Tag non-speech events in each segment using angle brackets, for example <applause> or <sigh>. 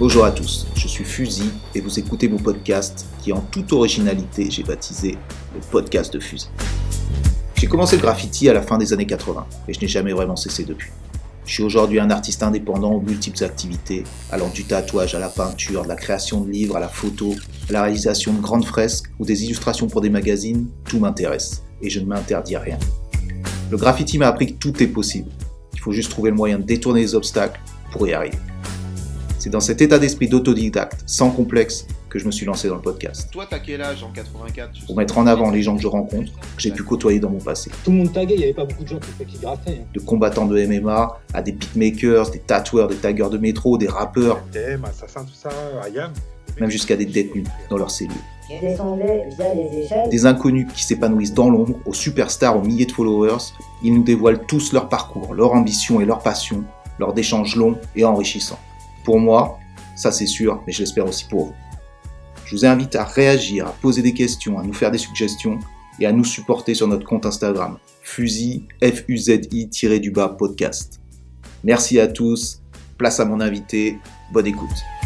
Bonjour à tous, je suis Fusil et vous écoutez mon podcast qui en toute originalité j'ai baptisé le podcast de Fusil. J'ai commencé le graffiti à la fin des années 80 et je n'ai jamais vraiment cessé depuis. Je suis aujourd'hui un artiste indépendant aux multiples activités, allant du tatouage à la peinture, de la création de livres à la photo, à la réalisation de grandes fresques ou des illustrations pour des magazines, tout m'intéresse et je ne m'interdis rien. Le graffiti m'a appris que tout est possible. Il faut juste trouver le moyen de détourner les obstacles pour y arriver. C'est dans cet état d'esprit d'autodidacte, sans complexe, que je me suis lancé dans le podcast. Toi, t'as quel âge en 84 Pour mettre en avant les gens que je rencontre, que j'ai pu côtoyer dans mon passé. Tout le monde taguait, il n'y avait pas beaucoup de gens qui, qui graffaient. hein. De combattants de MMA à des beatmakers, des tatoueurs, des taggeurs de métro, des rappeurs, TM, Assassin, tout ça, Ayam. même jusqu'à des détenus dans leurs cellules. Je descendais via les échelles. Des inconnus qui s'épanouissent dans l'ombre, aux superstars aux milliers de followers, ils nous dévoilent tous leur parcours, leur ambition et leur passion, lors d'échanges longs et enrichissants. Pour moi, ça c'est sûr, mais je l'espère aussi pour vous. Je vous invite à réagir, à poser des questions, à nous faire des suggestions et à nous supporter sur notre compte Instagram, F-U-Z-I, du bas podcast. Merci à tous, place à mon invité, bonne écoute.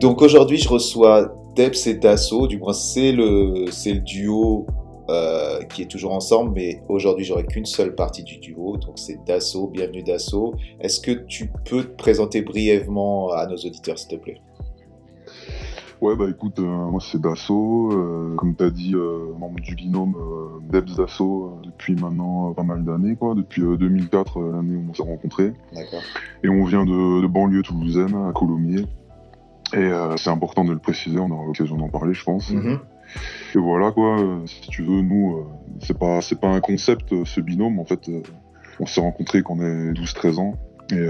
Donc aujourd'hui, je reçois Debs et Dasso, du moins c'est le, c'est le duo euh, qui est toujours ensemble, mais aujourd'hui j'aurai qu'une seule partie du duo, donc c'est Dasso, bienvenue Dasso. Est-ce que tu peux te présenter brièvement à nos auditeurs s'il te plaît? Ouais, bah écoute, euh, moi c'est Dasso, euh, comme t'as dit, euh, membre du binôme Debs Dasso depuis maintenant pas mal d'années, quoi, depuis euh, 2004, euh, l'année où on s'est rencontrés. D'accord. Et on vient de, de banlieue toulousaine, à Colomiers. Et euh, c'est important de le préciser, on aura l'occasion d'en parler, je pense. Mhm. Et voilà quoi, euh, si tu veux, nous, euh, c'est pas c'est pas un concept ce binôme, en fait, on s'est rencontrés quand on est 12-13 ans et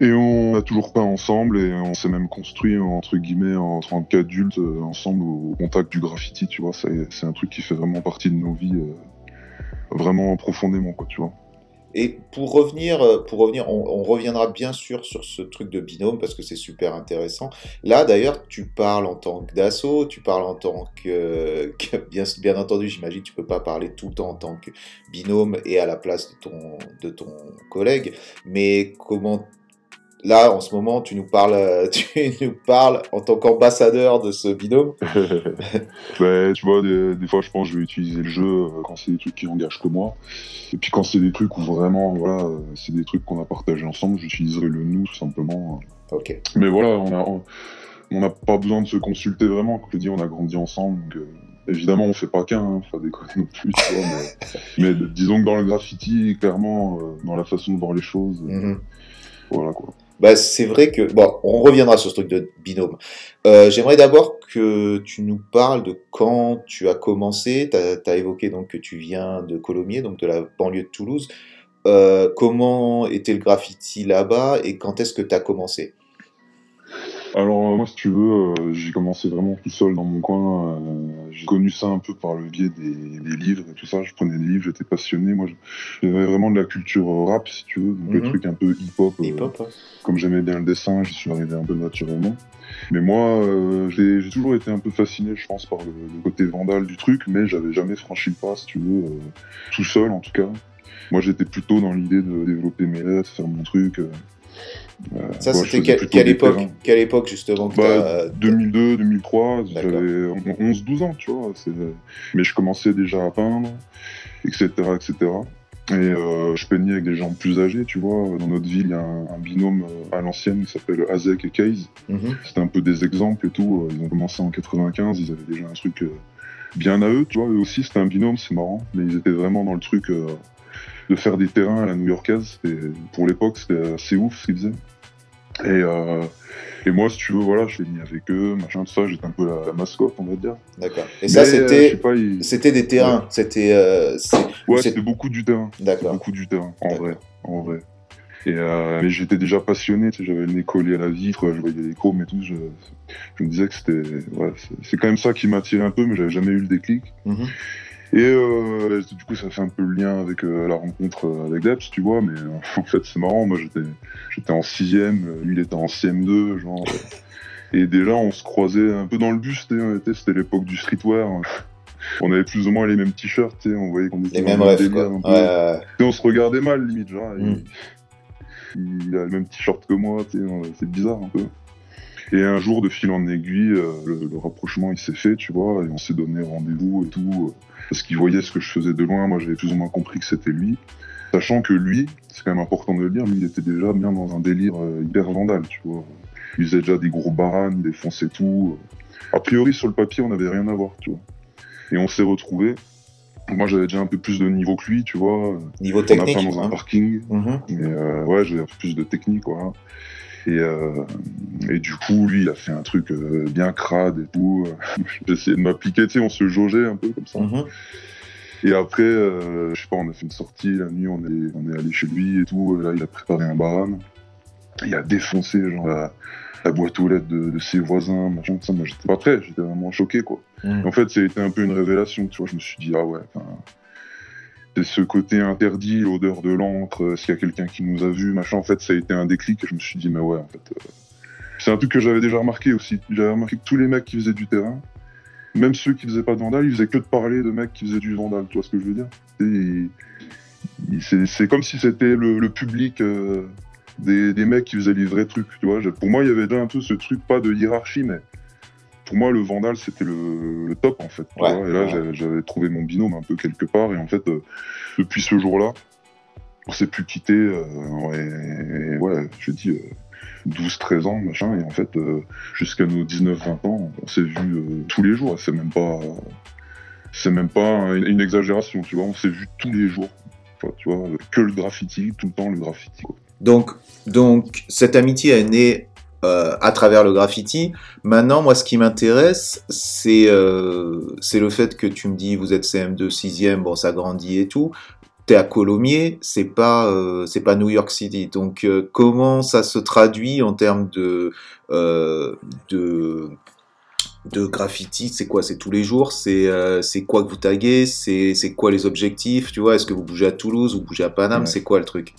et on a toujours peint ensemble et on s'est même construit entre guillemets en tant qu'adultes ensemble au contact du graffiti, tu vois, c'est c'est un truc qui fait vraiment partie de nos vies euh, vraiment profondément quoi, tu vois. Et pour revenir, euh, pour revenir on, reviendra bien sûr sur ce truc de binôme parce que c'est super intéressant. Là d'ailleurs, tu parles en tant que Dasso, tu parles en tant que, <laughs> que- bien, entendu, j'imagine, tu peux pas parler tout le temps en tant que binôme et à la place de ton, de ton collègue, mais comment Là, en ce moment, tu nous parles, euh, <laughs> tu nous parles en tant qu'ambassadeur de ce binôme. <laughs> Ouais, tu vois, des, des fois, je pense que je vais utiliser le jeu euh, quand c'est des trucs qui engagent que moi. Et puis quand c'est des trucs où vraiment, voilà, euh, c'est des trucs qu'on a partagé ensemble, j'utiliserai le nous tout simplement. Ok. Mais voilà, on a, on- on n'a pas besoin de se consulter vraiment. Comme je dis, on a grandi ensemble. Donc, euh, évidemment, on fait pas qu'un, hein, pas déconner non plus, tu vois. Mais, <laughs> mais disons que dans le graffiti, clairement, euh, dans la façon de voir les choses, euh, Mhm. voilà quoi. Bah, c'est vrai que bon, on reviendra sur ce truc de binôme. Euh, J'aimerais d'abord que tu nous parles de quand tu as commencé. Tu as, évoqué donc que tu viens de Colomiers, donc de la banlieue de Toulouse. Euh, comment était le graffiti là-bas et quand est-ce que tu as commencé? Alors euh, moi, si tu veux, euh, j'ai commencé vraiment tout seul dans mon coin. euh, j'ai connu ça un peu par le biais des, des livres et tout ça. Je prenais des livres, j'étais passionné. Moi, j'avais vraiment de la culture rap, si tu veux, donc Mhm. le truc un peu hip-hop. Hip-hop ouais. comme j'aimais bien le dessin, j'y suis arrivé un peu naturellement. Mais moi, euh, j'ai toujours été un peu fasciné, je pense, par le, le côté vandal du truc, mais j'avais jamais franchi le pas, si tu veux, euh, tout seul en tout cas. Moi, j'étais plutôt dans l'idée de développer mes lettres, faire mon truc. euh, Ça, ouais, je c'était quelle, époque terrains. Quelle époque justement Bah, t'as- 2002, 2003, D'accord. j'avais 11-12 ans, tu vois. Mais je commençais déjà à peindre, etc., etc. Et euh, je peignais avec des gens plus âgés, tu vois. Dans notre ville, il y a un, un binôme euh, à l'ancienne qui s'appelle Azek et Case. Mhm. C'était un peu des exemples et tout. Euh, Ils ont commencé en 95, ils avaient déjà un truc euh, bien à eux, tu vois. Eux aussi, c'était un binôme, c'est marrant. Mais ils étaient vraiment dans le truc euh, de faire des terrains à la new-yorkaise. Pour l'époque, c'était assez ouf ce qu'ils faisaient. Et, euh, et moi, si tu veux, voilà, je peignais avec eux, machin, tout ça. J'étais un peu la, la mascotte, on va dire. D'accord. Et ça, Mais, euh, c'était des terrains. C'était. euh, Ouais, c'était beaucoup du terrain. D'accord. Beaucoup du terrain, en vrai. En vrai. Et euh, mais j'étais déjà passionné, tu sais, j'avais le nez collé à la vitre, je voyais les chromes et tout. Je, je me disais que c'était. Ouais, c'est- c'est quand même ça qui m'attirait un peu, mais j'avais jamais eu le déclic. Mhm. Et euh, du coup, ça fait un peu le lien avec euh, la rencontre euh, avec Debs, tu vois. Mais euh, <laughs> en fait, c'est marrant. Moi, j'étais, j'étais en sixième, euh, lui, il était en CM2, genre. <laughs> Et déjà, on se croisait un peu dans le bus, c'était l'époque du streetwear. <laughs> On avait plus ou moins les mêmes t-shirts, tu sais, on voyait qu'on était Les mêmes rêves, délire quoi. un peu. Ouais, ouais, Et on se regardait mal, limite, genre. Mm. Il, il a le même t-shirt que moi, tu sais, c'est bizarre un peu. Et un jour, de fil en aiguille, euh, le, le rapprochement il s'est fait, tu vois, et on s'est donné rendez-vous et tout, euh, parce qu'il voyait ce que je faisais de loin, moi j'avais plus ou moins compris que c'était lui. Sachant que lui, c'est quand même important de le dire, lui il était déjà bien dans un délire euh, hyper vandale, tu vois. Il faisait déjà des gros baranes, il défonçait tout. A priori, sur le papier, on n'avait rien à voir, tu vois. Et on s'est retrouvés. Moi j'avais déjà un peu plus de niveau que lui, tu vois. Niveau On a technique. pas dans un hein. parking. Mais euh, ouais, j'ai un peu plus de technique, quoi. Et, euh, et du coup, lui, il a fait un truc euh, bien crade et tout. <laughs> J'ai essayé de m'appliquer, tu sais, on se jaugeait un peu comme ça. Mhm. Et après, euh, je sais pas, on a fait une sortie la nuit, on est, on est allé chez lui et tout. Et là, il a préparé un baran. Il a défoncé, genre, la, la boîte aux lettres de, de ses voisins, machin, tout ça. Moi, j'étais pas prêt, j'étais vraiment choqué, quoi. En fait, c'était un peu une révélation, tu vois. Je me suis dit, ah ouais, enfin, c'est ce côté interdit, l'odeur de l'encre, euh, s'il y a quelqu'un qui nous a vu, machin. En fait, ça a été un déclic et je me suis dit, mais ouais, en fait. euh, C'est un truc que j'avais déjà remarqué aussi. J'avais remarqué que tous les mecs qui faisaient du terrain, même ceux qui faisaient pas de vandal, ils faisaient que de parler de mecs qui faisaient du vandal, tu vois ce que je veux dire? C'est comme si c'était le, public euh, des, des mecs qui faisaient les vrais trucs, tu vois? Pour moi, il y avait déjà un peu ce truc, pas de hiérarchie, mais pour moi, le Vandal, c'était le, le top, en fait. tu Ouais, vois. et là, ouais. j'avais- trouvé mon binôme un peu quelque part. Et en fait, euh, depuis ce jour-là, on s'est plus quitté. euh, et, et ouais, je dis 12-13 ans, machin. Et en fait, euh, jusqu'à nos 19-20 ans, on s'est vu euh, tous les jours. C'est même pas. C'est même pas une, une exagération, tu vois. On s'est vu tous les jours. Enfin, tu vois, que le graffiti, tout le temps le graffiti. Quoi. Donc, donc, cette amitié est née euh, à travers le graffiti. Maintenant, moi, ce qui m'intéresse, c'est euh, c'est le fait que tu me dis, vous êtes CM2, 6e, bon, ça grandit et tout. T'es à Colomiers, c'est pas euh, c'est pas New York City. Donc, euh, comment ça se traduit en termes de euh, de de graffiti, c'est quoi? C'est tous les jours? C'est euh, c'est quoi que vous taguez? C'est c'est quoi les objectifs? Tu vois Est-ce que vous bougez à Toulouse? Vous bougez à Paname? Ouais. C'est quoi le truc?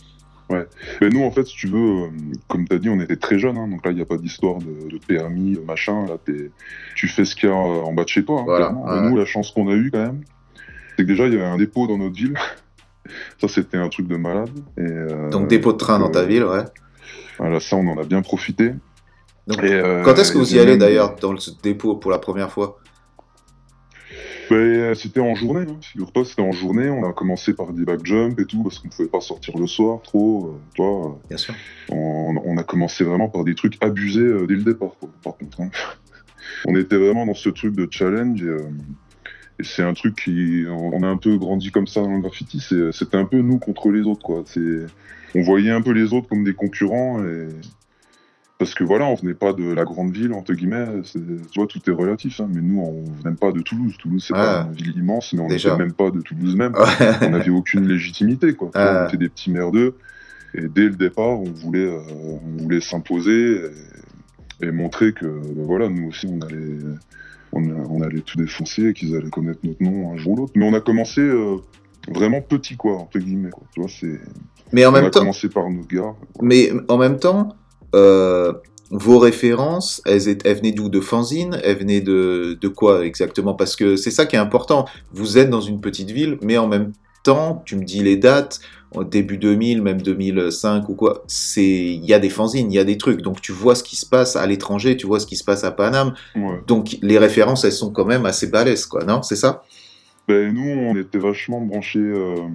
Mais nous, en fait, si tu veux, euh, comme tu as dit, on était très jeunes, hein, donc là, il n'y a pas d'histoire de, de permis, de machin. Là, t'es- tu fais ce qu'il y a euh, en bas de chez toi. hein, Voilà, ouais. Nous, la chance qu'on a eue quand même, c'est que déjà, il y avait un dépôt dans notre ville. <laughs> ça, c'était un truc de malade. Et, euh, Donc dépôt de train dans ta ville, ouais. Voilà, ça, on en a bien profité. Donc, Et, euh, Quand est-ce que vous y allez d'ailleurs dans ce dépôt pour la première fois? Ben, C'était en journée, hein. figure-toi, c'était en journée. On a commencé par des back jump et tout, parce qu'on pouvait pas sortir le soir trop. euh, tu vois, Bien sûr. on, on a commencé vraiment par des trucs abusés euh, dès le départ, quoi, par contre. hein. on était vraiment dans ce truc de challenge. Et, euh, et c'est un truc qui. On, a un peu grandi comme ça dans le graffiti. C'était un peu nous contre les autres, quoi. On voyait un peu les autres comme des concurrents. Et... Parce que voilà, on venait pas de la grande ville, entre guillemets. Tu vois, tout est relatif. hein. Mais nous, on venait pas de Toulouse. Toulouse, c'est pas une ville immense, mais on Déjà. n'était même pas de Toulouse même Ouais. <laughs> on n'avait aucune légitimité quoi. Ah. vois, On était des petits merdeux et dès le départ on voulait euh, on voulait s'imposer et, et montrer que ben voilà nous aussi on allait on, on allait tout défoncer et qu'ils allaient connaître notre nom un jour ou l'autre. Mais on a commencé euh, vraiment petit quoi entre guillemets quoi. Tu vois c'est Mais en on a temps, commencé par notre gars. mais en même temps, euh, vos références, elles, elles venaient d'où? De fanzine? Elles venaient de, de quoi exactement? Parce que c'est ça qui est important. Vous êtes dans une petite ville, mais en même temps, tu me dis les dates, début 2000, même 2005 ou quoi, c'est il y a des fanzines, il y a des trucs. Donc tu vois ce qui se passe à l'étranger, tu vois ce qui se passe à Paname. Ouais. Donc les références, elles sont quand même assez balèzes, quoi, non? C'est ça? Ben, nous, on était vachement branchés euh,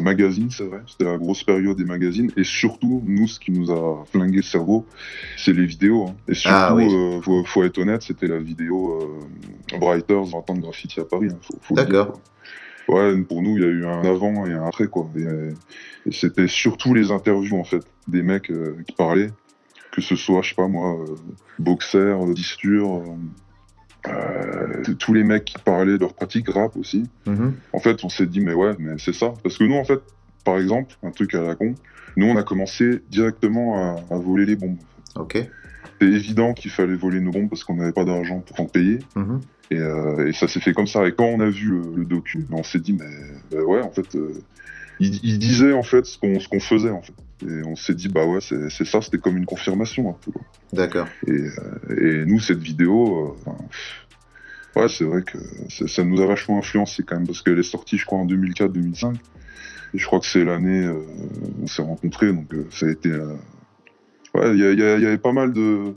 magazine, c'est vrai. C'était la grosse période des magazines. Et surtout, nous, ce qui nous a flingué le cerveau, c'est les vidéos. hein. Et surtout, Ah, oui. euh, faut, faut être honnête, c'était la vidéo euh, Brighters 20 ans de graffiti à Paris. hein, faut- faut D'accord. Ouais, pour nous, il y a eu un avant et un après, quoi. Et, et c'était surtout les interviews, en fait, des mecs euh, qui parlaient, que ce soit, je sais pas moi, boxer, disture, euh, tous les mecs qui parlaient de leur pratique rap aussi. Mhm. En fait, on s'est dit, mais ouais, mais c'est ça. Parce que nous, en fait, par exemple, un truc à la con, nous, on a commencé directement à, à voler les bombes. Ok. C'était évident qu'il fallait voler nos bombes parce qu'on n'avait pas d'argent pour en payer. Mhm. Et, euh, et ça s'est fait comme ça. Et quand on a vu le, le docu, on s'est dit, mais bah ouais, en fait, euh, il, il disait en fait ce qu'on qu'on faisait, en fait. Et on s'est dit, bah ouais, c'est ça, c'était comme une confirmation un peu. quoi. D'accord. Et, euh, et nous, cette vidéo, euh, ouais, c'est vrai que ça, nous a vachement influencé quand même, parce qu'elle est sortie, je crois, en 2004-2005. Et je crois que c'est l'année euh, où on s'est rencontrés, donc euh, ça a été. Ouais, il y, avait pas mal de.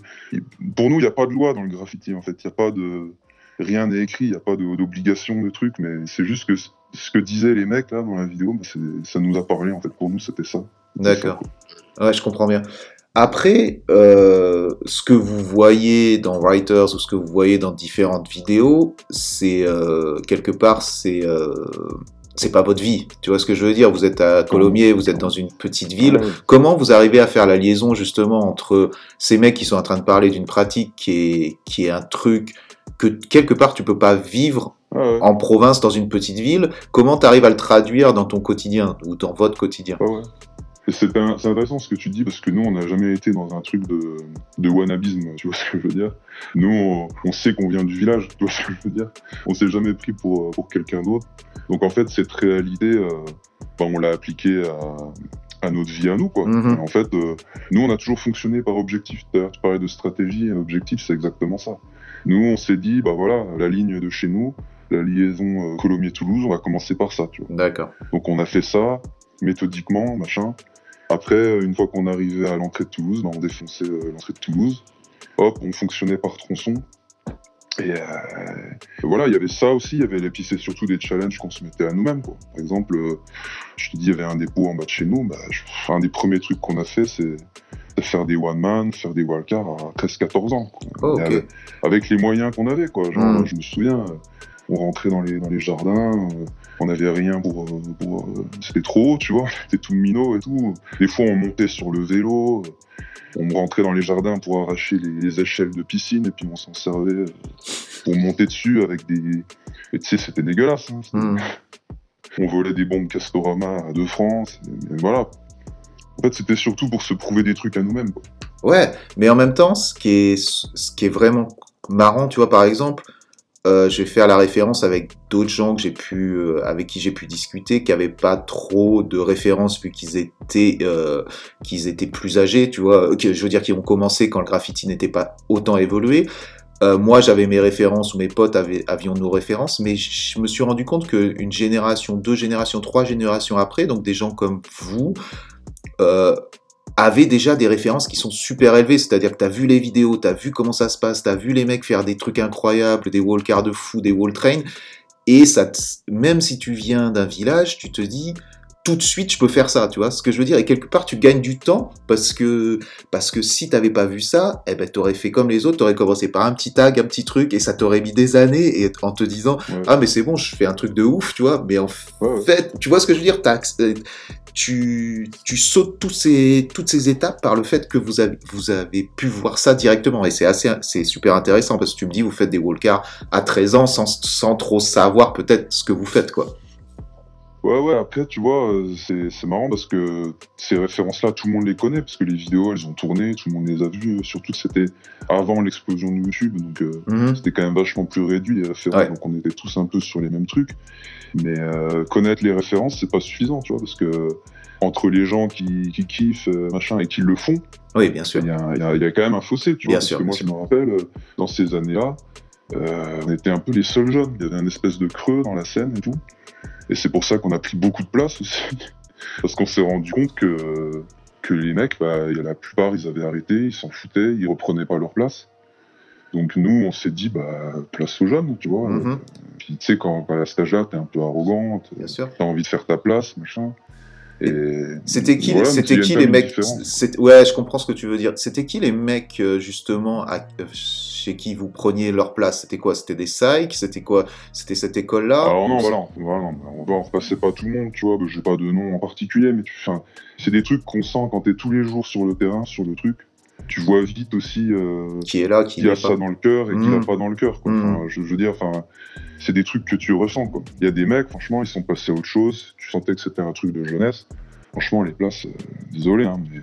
Pour nous, il n'y a pas de loi dans le graffiti, en fait. Il n'y a pas de. Rien n'est écrit, il n'y a pas de- d'obligation de, trucs, mais c'est juste que ce que disaient les mecs là dans la vidéo, bah, ça nous a parlé, en fait. Pour nous, c'était ça. D'accord. Ouais, je comprends bien. Après, euh, ce que vous voyez dans Writers ou ce que vous voyez dans différentes vidéos, c'est euh, quelque part, c'est euh, c'est pas votre vie. Tu vois ce que je veux dire? Vous êtes à Colomiers, vous êtes dans une petite ville. Ouais. Comment vous arrivez à faire la liaison justement entre ces mecs qui sont en train de parler d'une pratique qui est qui est un truc que quelque part tu peux pas vivre Ah ouais. en province dans une petite ville? Comment tu arrives à le traduire dans ton quotidien ou dans votre quotidien? Ah ouais. C'est intéressant ce que tu dis parce que nous, on n'a jamais été dans un truc de, de wannabisme, tu vois ce que je veux dire. Nous, on, on sait qu'on vient du village, tu vois ce que je veux dire. On s'est jamais pris pour, pour quelqu'un d'autre. Donc en fait, cette réalité, euh, bah, on l'a appliquée à, à notre vie à nous, quoi. Mhm. En fait, euh, nous, on a toujours fonctionné par objectif. D'ailleurs, tu parlais de stratégie, et l'objectif, c'est exactement ça. Nous, on s'est dit, bah voilà, la ligne de chez nous, la liaison euh, Colomiers-Toulouse, on va commencer par ça, tu vois. D'accord. Donc on a fait ça méthodiquement, machin. Après, une fois qu'on arrivait à l'entrée de Toulouse, bah, on défonçait euh, l'entrée de Toulouse. Hop, on fonctionnait par tronçon. Et euh, voilà, il y avait ça aussi, il y avait les puis c'est surtout des challenges qu'on se mettait à nous-mêmes. quoi. Par exemple, euh, je te dis, il y avait un dépôt en bas de chez nous. Bah, je- un des premiers trucs qu'on a fait, c'est de faire des one-man, faire des wildcards à 13-14 ans. quoi. Oh, Et avec, avec les moyens qu'on avait, quoi. Genre, Mm. je me souviens, on rentrait dans les, dans les jardins, on n'avait rien pour. euh, pour euh, C'était trop tu vois, c'était tout minot et tout. Des fois, on montait sur le vélo, euh, on rentrait dans les jardins pour arracher les, les échelles de piscine et puis on s'en servait pour monter dessus avec des. Et tu sais, c'était dégueulasse. hein, Hmm. On volait des bombes Castorama à 2 francs, mais voilà. En fait, c'était surtout pour se prouver des trucs à nous-mêmes. Ouais, mais en même temps, ce qui est, ce qui est vraiment marrant, tu vois, par exemple, euh, je vais faire la référence avec d'autres gens que j'ai pu, euh, avec qui j'ai pu discuter, qui avaient pas trop de références vu qu'ils étaient, euh, qu'ils étaient plus âgés, tu vois, que, je veux dire, qui ont commencé quand le graffiti n'était pas autant évolué. Euh, moi, j'avais mes références, ou mes potes avaient, avions nos références, mais je me suis rendu compte qu'une génération, deux générations, trois générations après, donc des gens comme vous, avaient déjà des références qui sont super élevées. C'est-à-dire que tu as vu les vidéos, tu as vu comment ça se passe, tu as vu les mecs faire des trucs incroyables, des wallcars de fou, des wall trains, et ça te- même si tu viens d'un village, tu te dis tout de suite je peux faire ça, tu vois ce que je veux dire et quelque part tu gagnes du temps parce que parce que si t'avais pas vu ça, eh ben t'aurais fait comme les autres, t'aurais commencé par un petit tag, un petit truc et ça t'aurait mis des années et en te disant Ouais. ah mais c'est bon, je fais un truc de ouf, tu vois, mais en Ouais, fait, tu vois ce que je veux dire, euh, tu, tu sautes tous ces, toutes ces étapes par le fait que vous avez, vous avez pu voir ça directement. Et c'est assez, c'est super intéressant parce que tu me dis, vous faites des wallcars à 13 ans sans, sans trop savoir peut-être ce que vous faites, quoi. Ouais, ouais, après, tu vois, euh, c'est marrant parce que ces références-là, tout le monde les connaît, parce que les vidéos, elles ont tourné, tout le monde les a vues, surtout que c'était avant l'explosion de YouTube, donc euh, Mhm. c'était quand même vachement plus réduit les références, Ouais. donc on était tous un peu sur les mêmes trucs. Mais euh, connaître les références, c'est pas suffisant, tu vois, parce que entre les gens qui, qui kiffent, euh, machin, et qui le font, Oui, bien sûr. il y, a, il y a- il y a quand même un fossé, tu Bien vois, parce sûr, que moi, je me rappelle, dans ces années-là, euh, on était un peu les seuls jeunes, il y avait un espèce de creux dans la scène et tout. Et c'est pour ça qu'on a pris beaucoup de place aussi. <laughs> Parce qu'on s'est rendu compte que, que les mecs, bah, il y a la plupart, ils avaient arrêté, ils s'en foutaient, ils reprenaient pas leur place. Donc nous, on s'est dit, bah, place aux jeunes, tu vois. Mhm. Puis tu sais, quand, quand à cet âge-là, t'es un peu arrogant, Bien sûr. t'as envie de faire ta place, machin. C'était qui, voilà, c'était qui les mecs Ouais, je comprends ce que tu veux dire. C'était qui les mecs euh, justement à- chez qui vous preniez leur place? C'était quoi? C'était des psychs C'était quoi? C'était cette école-là? Alors non, voilà, voilà, on va en repasser pas tout le monde, tu vois, j'ai pas de nom en particulier, mais c'est des trucs qu'on sent quand t'es tous les jours sur le terrain, sur le truc. Tu vois vite aussi euh, Qui est là Qui qui a ça pas dans le cœur et qui Mm. l'a pas dans le cœur. quoi. Mm. Enfin, je, je veux dire, enfin, c'est des trucs que tu ressens. Quoi. Il y a des mecs, franchement, ils sont passés à autre chose. Tu sentais que c'était un truc de jeunesse. Franchement, les places, euh, désolé, hein, mais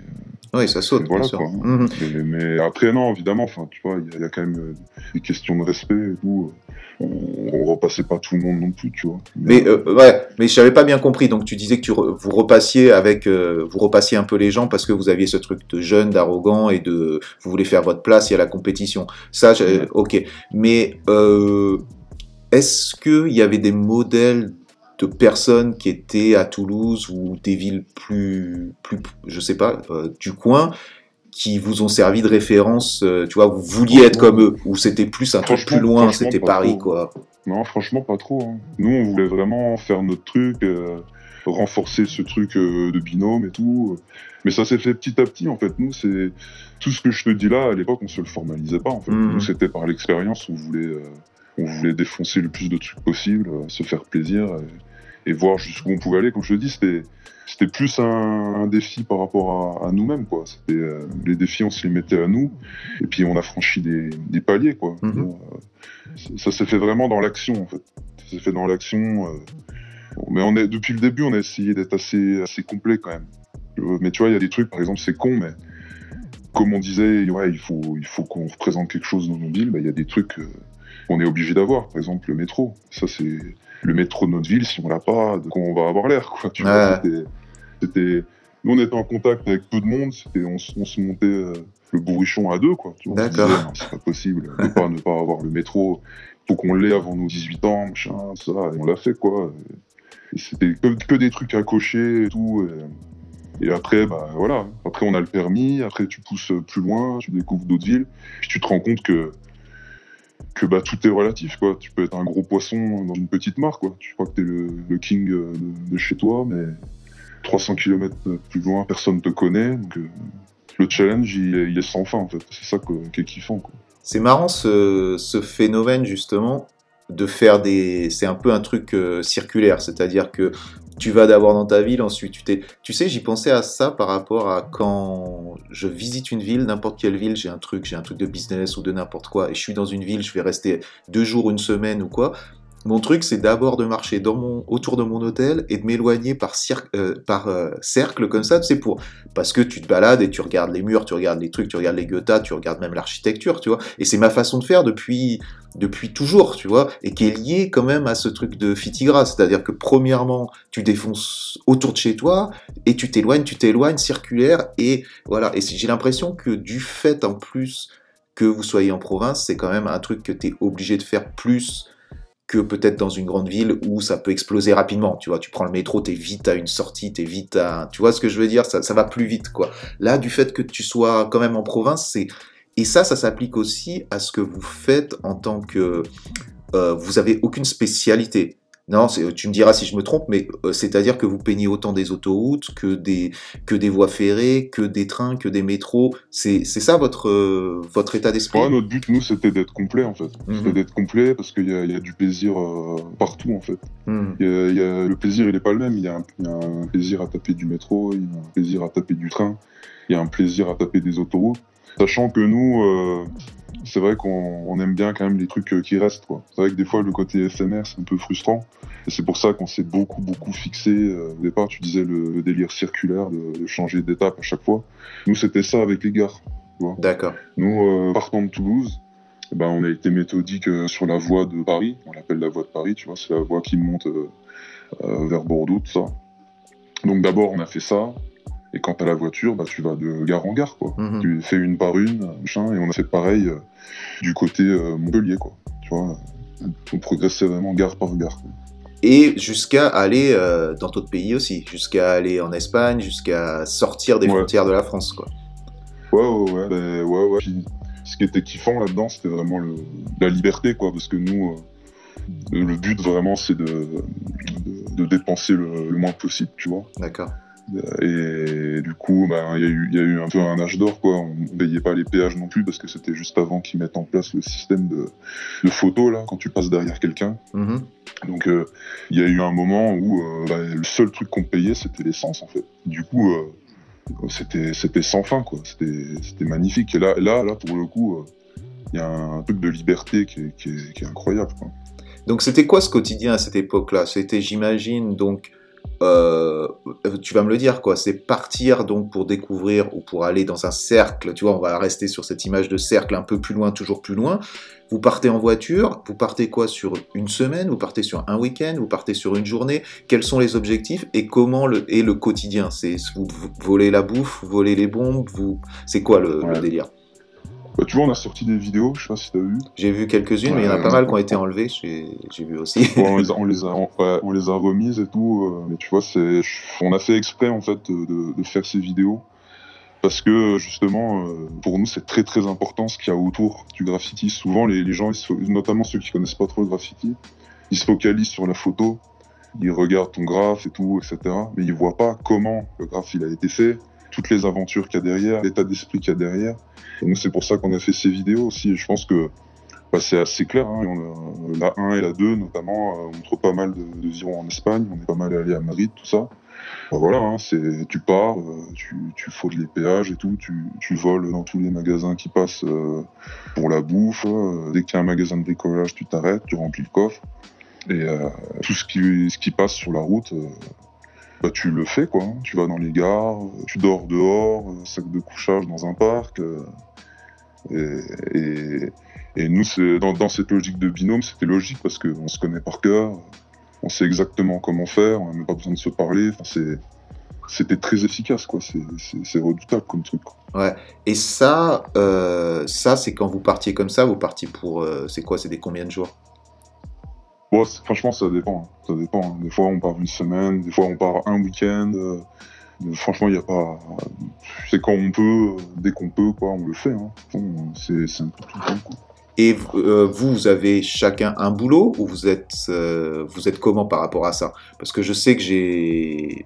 Oui, ça saute, Voilà, bien sûr. quoi. Mhm. Mais, mais après, non, évidemment, enfin, tu vois, il y, a- il y a quand même euh, des questions de respect et tout. On, on repassait pas tout le monde non plus, tu vois. Mais euh, ouais, mais je n'avais pas bien compris. Donc tu disais que tu re- vous repassiez avec, euh, vous repassiez un peu les gens parce que vous aviez ce truc de jeune, d'arrogant et de, vous voulez faire votre place. Il y a la compétition. Ça, ok. Mais euh, est-ce que il y avait des modèles de personnes qui étaient à Toulouse ou des villes plus, plus, je sais pas, euh, du coin, qui vous ont servi de référence, euh, tu vois, vous vouliez être comme eux, ou c'était plus un truc plus loin, c'était Paris, trop. quoi. Non, franchement, pas trop. hein. Nous, on voulait vraiment faire notre truc, euh, renforcer ce truc euh, de binôme et tout. Mais ça s'est fait petit à petit, en fait. Nous, c'est tout ce que je te dis là, à l'époque, on se le formalisait pas, en fait. Mhm. Nous, c'était par l'expérience, on voulait, on voulait défoncer le plus de trucs possible, se faire plaisir et, voir jusqu'où on pouvait aller. Comme je te dis, c'était c'était plus un, un défi par rapport à, à nous-mêmes, quoi. C'était euh, les défis, on se les mettait à nous, et puis on a franchi des, des paliers, quoi. Mhm. Euh, ça s'est fait vraiment dans l'action en fait. Ça s'est fait dans l'action. euh. Mais on est depuis le début, on a essayé d'être assez assez complet quand même. Mais tu vois, il y a des trucs, par exemple, c'est con, mais comme on disait, ouais, il faut il faut qu'on représente quelque chose dans nos villes. bah, Il y a des trucs qu'on est obligé d'avoir. Par exemple, le métro. Ça, c'est le métro de notre ville. Si on l'a pas, de quoi on va avoir l'air, quoi. Tu vois, Ouais. c'était c'était nous, on était en contact avec peu de monde. C'était on, se- on se montait euh, le bourrichon à deux, quoi. D'accord. C'est pas possible de pas ne pas avoir le métro faut qu'on l'ait avant nos 18 ans, machin, ça, et on l'a fait, quoi. C'était que, que des trucs à cocher et tout. Et, et après, bah voilà. Après, on a le permis, après, tu pousses plus loin, tu découvres d'autres villes, puis tu te rends compte que, que bah, tout est relatif, quoi. Tu peux être un gros poisson dans une petite mare, quoi. Tu crois que t'es le, le king euh, de, chez toi, mais 300 km plus loin, personne te connaît. Donc, euh, le challenge, il est, sans fin, en fait. C'est ça qui est kiffant. C'est marrant ce, ce phénomène justement de faire des. C'est un peu un truc euh, circulaire, c'est-à-dire que tu vas d'abord dans ta ville, ensuite tu t'es. Tu sais, j'y pensais à ça par rapport à quand je visite une ville, n'importe quelle ville, j'ai un truc, j'ai un truc de business ou de n'importe quoi, et je suis dans une ville, je vais rester deux jours, une semaine ou quoi. Mon truc, c'est d'abord de marcher dans mon, autour de mon hôtel et de m'éloigner par, cir- euh, par euh, cercle comme ça, sais, pour parce que tu te balades et tu regardes les murs, tu regardes les trucs, tu regardes les Goethe, tu regardes même l'architecture, tu vois. Et c'est ma façon de faire depuis depuis toujours, tu vois, et qui est liée quand même à ce truc de Fitigra, c'est-à-dire que premièrement, tu défonces autour de chez toi et tu t'éloignes, tu t'éloignes circulaire et voilà. Et j'ai l'impression que du fait en plus que vous soyez en province, c'est quand même un truc que tu es obligé de faire plus que peut-être dans une grande ville où ça peut exploser rapidement. Tu vois, tu prends le métro, t'es vite à une sortie, t'es vite à... Tu vois ce que je veux dire? Ça, ça va plus vite, quoi. Là, du fait que tu sois quand même en province, c'est... Et ça, ça s'applique aussi à ce que vous faites en tant que... euh, vous avez aucune spécialité. Non, c'est- tu me diras si je me trompe, mais euh, c'est-à-dire que vous peignez autant des autoroutes que des, que des voies ferrées, que des trains, que des métros. C'est ça votre, euh, votre état d'esprit? Ouais, notre but, nous, c'était d'être complet, en fait. Mhm. C'était d'être complet parce qu'il y, a- y a du plaisir euh, partout, en fait. Il y a- il y a- le plaisir, il est pas le même. Il y, a un, plaisir à taper du métro, il y a un plaisir à taper du train, il y a un plaisir à taper des autoroutes. Sachant que nous, euh, c'est vrai qu'on on aime bien quand même les trucs euh, qui restent, quoi. C'est vrai que des fois, le côté éphémère, c'est un peu frustrant. Et c'est pour ça qu'on s'est beaucoup, beaucoup fixé. euh, au départ, tu disais le, le délire circulaire, de, de changer d'étape à chaque fois. Nous, c'était ça avec les gares. D'accord. Nous, euh, partant de Toulouse, eh ben, on a été méthodique sur la voie de Paris. On l'appelle la voie de Paris, tu vois, c'est la voie qui monte euh, vers Bordeaux, tout ça. Donc d'abord, on a fait ça. Et quand t'as la voiture, bah, tu vas de gare en gare, quoi. Mhm. Tu fais une par une, machin, et on a fait pareil euh, du côté euh, Montpellier, quoi. Tu vois, on progressait vraiment gare par gare. quoi. Et jusqu'à aller euh, dans d'autres pays aussi, jusqu'à aller en Espagne, jusqu'à sortir des Ouais. frontières de la France, quoi. Ouais, ouais, ouais. ben, ouais, ouais. Puis, ce qui était kiffant là-dedans, c'était vraiment le, la liberté, quoi. Parce que nous, euh, le but vraiment, c'est de, de, de dépenser le, le moins possible, tu vois. D'accord. Et du coup, ben, il y, a eu- il y a eu un peu un âge d'or, quoi. On ne payait pas les péages non plus parce que c'était juste avant qu'ils mettent en place le système de, de photo, là, quand tu passes derrière quelqu'un. Mhm. Donc, euh, il y a eu un moment où euh, bah, le seul truc qu'on payait, c'était l'essence, en fait. Du coup, euh, c'était c'était sans fin, quoi. C'était c'était magnifique. Et là, là, là pour le coup, il y a un truc de liberté qui est, qui est- qui est incroyable, quoi. Donc c'était quoi ce quotidien à cette époque-là? C'était, j'imagine, donc euh, tu vas me le dire, quoi. C'est partir donc pour découvrir ou pour aller dans un cercle. Tu vois, on va rester sur cette image de cercle un peu plus loin, toujours plus loin. Vous partez en voiture, vous partez quoi sur une semaine, vous partez sur un week-end, vous partez sur une journée? Quels sont les objectifs? Et comment le, est le quotidien? C'est vous, vous volez la bouffe, vous volez les bombes, vous. C'est quoi le, délire? Bah, tu vois, on a sorti des vidéos, je sais pas si t'as vu. J'ai vu quelques-unes, mais il y en a pas mal qui ont été enlevées. J'ai vu aussi. Ouais, on, les a, <laughs> on, les a, on, les a remises et tout, euh, mais tu vois, c'est, on a fait exprès en fait de, de faire ces vidéos parce que justement, euh, pour nous, c'est très très important ce qu'il y a autour du graffiti. Souvent, les, les gens, ils notamment ceux qui connaissent pas trop le graffiti, ils se focalisent sur la photo, ils regardent ton graphe et tout, etc. Mais ils voient pas comment le graphe il a été fait, toutes les aventures qu'il y a derrière, l'état d'esprit qu'il y a derrière. C'est pour ça qu'on a fait ces vidéos aussi. Je pense que bah, c'est assez clair. Hein. On la 1 et la 2, notamment, euh, montrent pas mal de, de virons en Espagne. On est pas mal allé à Madrid, tout ça. Bah, voilà, hein, c'est, tu pars, euh, tu, tu fraudes les péages et tout, tu, voles dans tous les magasins qui passent euh, pour la bouffe. dès qu'il y a un magasin de bricolage, tu t'arrêtes, tu remplis le coffre. Et tout ce qui, passe sur la route, bah, tu le fais, quoi. hein. Tu vas dans les gares, euh, tu dors dehors, euh, sac de couchage dans un parc. euh, et, nous, dans, dans cette logique de binôme, c'était logique parce qu'on se connaît par cœur, on sait exactement comment faire, on n'a même pas besoin de se parler. C'était très efficace, quoi. C'est, redoutable comme truc. quoi. Et ça, ça c'est quand vous partiez comme ça, vous partiez pour, c'est quoi, c'est des combien de jours? Bon, franchement, ça dépend. hein. Ça dépend. hein. Des fois, on part une semaine, des fois, on part un week-end. euh, franchement, il n'y a pas. C'est quand on peut, euh, dès qu'on peut, quoi, on le fait. Hein. C'est, un peu tout le temps. Et euh, vous, vous avez chacun un boulot ou vous êtes, vous êtes comment par rapport à ça? Parce que je sais que j'ai,